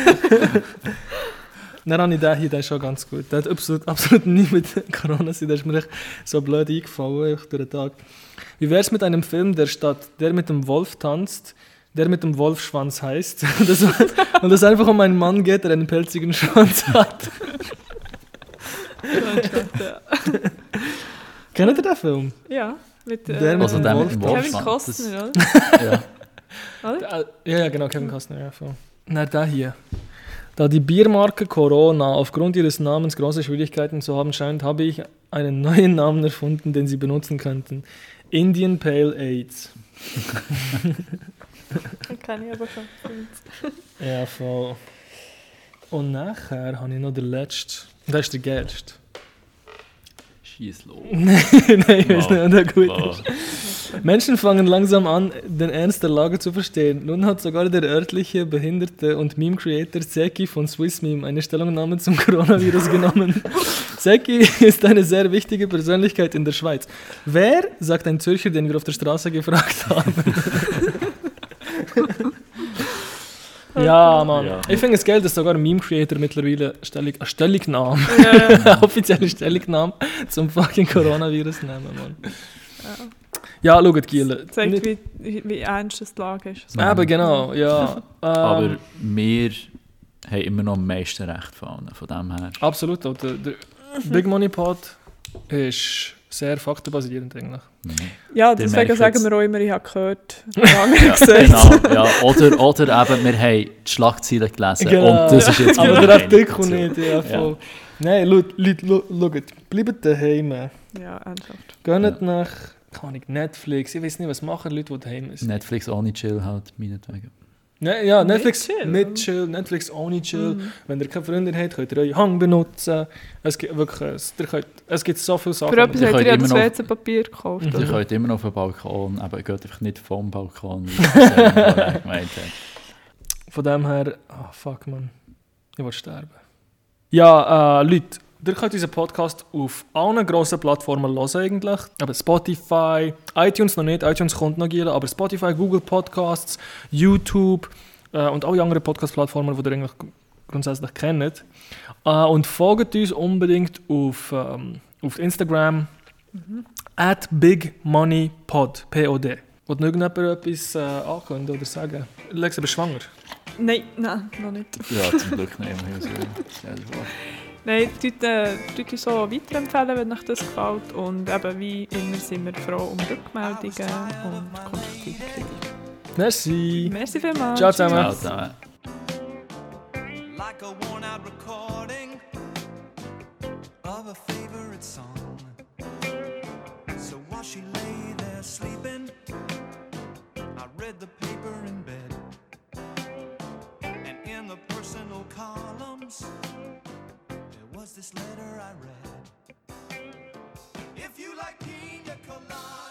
Dann habe ich den hier, ist schon ganz gut. Der hat absolut, absolut nie mit Corona sein. Der ist mir echt so blöd eingefallen durch den Tag. Wie wäre es mit einem Film, der statt der mit dem Wolf tanzt, der mit dem Wolfschwanz heißt? Und das, und es einfach um einen Mann geht, der einen pelzigen Schwanz hat. Kennt ihr den Film? ja, mit, äh, Der mit Also dem der Wolf. dem Kevin. Costner, oder? Das, ja. Ja, ja, genau, Kevin Costner, ja, voll. Na, der hier. Da die Biermarke Corona aufgrund ihres Namens große Schwierigkeiten zu haben scheint, habe ich einen neuen Namen erfunden, den sie benutzen könnten. Indian Pale AIDS. Kann ich aber schon. Ja, voll. Und nachher habe ich noch den letzten. Das ist der geilste. Schieß los. Nein, ich weiß nicht, ob der gut Wow. ist. Menschen fangen langsam an, den Ernst der Lage zu verstehen. Nun hat sogar der örtliche Behinderte und Meme-Creator Zeki von Swiss Meme eine Stellungnahme zum Coronavirus genommen. Zeki ist eine sehr wichtige Persönlichkeit in der Schweiz. Wer, sagt ein Zürcher, den wir auf der Straße gefragt haben. ja, Mann. Ja. Ich finde es geil, dass sogar ein Meme-Creator mittlerweile Stellung, eine Stellungnahme, Ja, eine offizielle Stellungnahme zum fucking Coronavirus nehmen, Mann. Ja, schaut, Giel. zeigt, wie, wie ernst das die Lage ist. So. Eben, genau, ja. Ähm, Aber wir haben immer noch am meisten Recht von allen. Von dem her. Absolut, auch der, der Big Money Pod ist sehr faktenbasierend eigentlich. Ja, Ihr deswegen sagen wir auch immer, ich habe gehört, lange Ja, genau, ja. Oder, oder eben, wir haben die Schlagzeilen gelesen Genau. und das ist jetzt Aber der Artikel nicht, ja, voll. Nein, Leute, schaut, bleibt daheim. Ja, ernsthaft. Geht nach, keine Ahnung, Netflix, ich weiß nicht, was machen Leute, die daheim sind. Netflix ohne Chill halt, meinetwegen. Ne, ja, Mit Netflix Chill. mit Chill, Netflix ohne Chill. Mhm. Wenn ihr keine Freunde habt, könnt ihr euren Hang benutzen. Es gibt wirklich, könnt, es gibt so viele Sachen. Für etwas habt ihr ja das WC-Papier gekauft. Mhm. Ihr könnt immer noch auf den Balkon, aber geht einfach nicht vom Balkon. wie ich gemeint. Von dem her, ah fuck man, ich will sterben. Ja, äh, Leute, Ihr könnt unseren Podcast auf allen grossen Plattformen hören eigentlich. Aber Spotify, iTunes noch nicht, iTunes kommt noch gehen, aber Spotify, Google Podcasts, YouTube äh, und alle anderen Podcast-Plattformen, die ihr eigentlich grundsätzlich kennt. Äh, und folgt uns unbedingt auf, ähm, auf Instagram at bigmoneypod, P-O-D. Wollt noch irgendjemand etwas äh, ankündigen oder sagen? Lex, bist du schwanger? Nein, nein, noch nicht. Ja, zum Glück nicht. Dir vor. Nein, tut, äh, tut uns so weiterempfehlen, wenn euch das gefällt. Und eben, wie immer sind wir froh um Rückmeldungen und konstruktive Kritik. Merci. Merci vielmals. Ciao zusammen. Ciao zusammen. like a worn out recording of a favorite song. So while she lay there sleeping, I read the paper in bed. And in the personal columns, was this letter I read. If you like pina colada.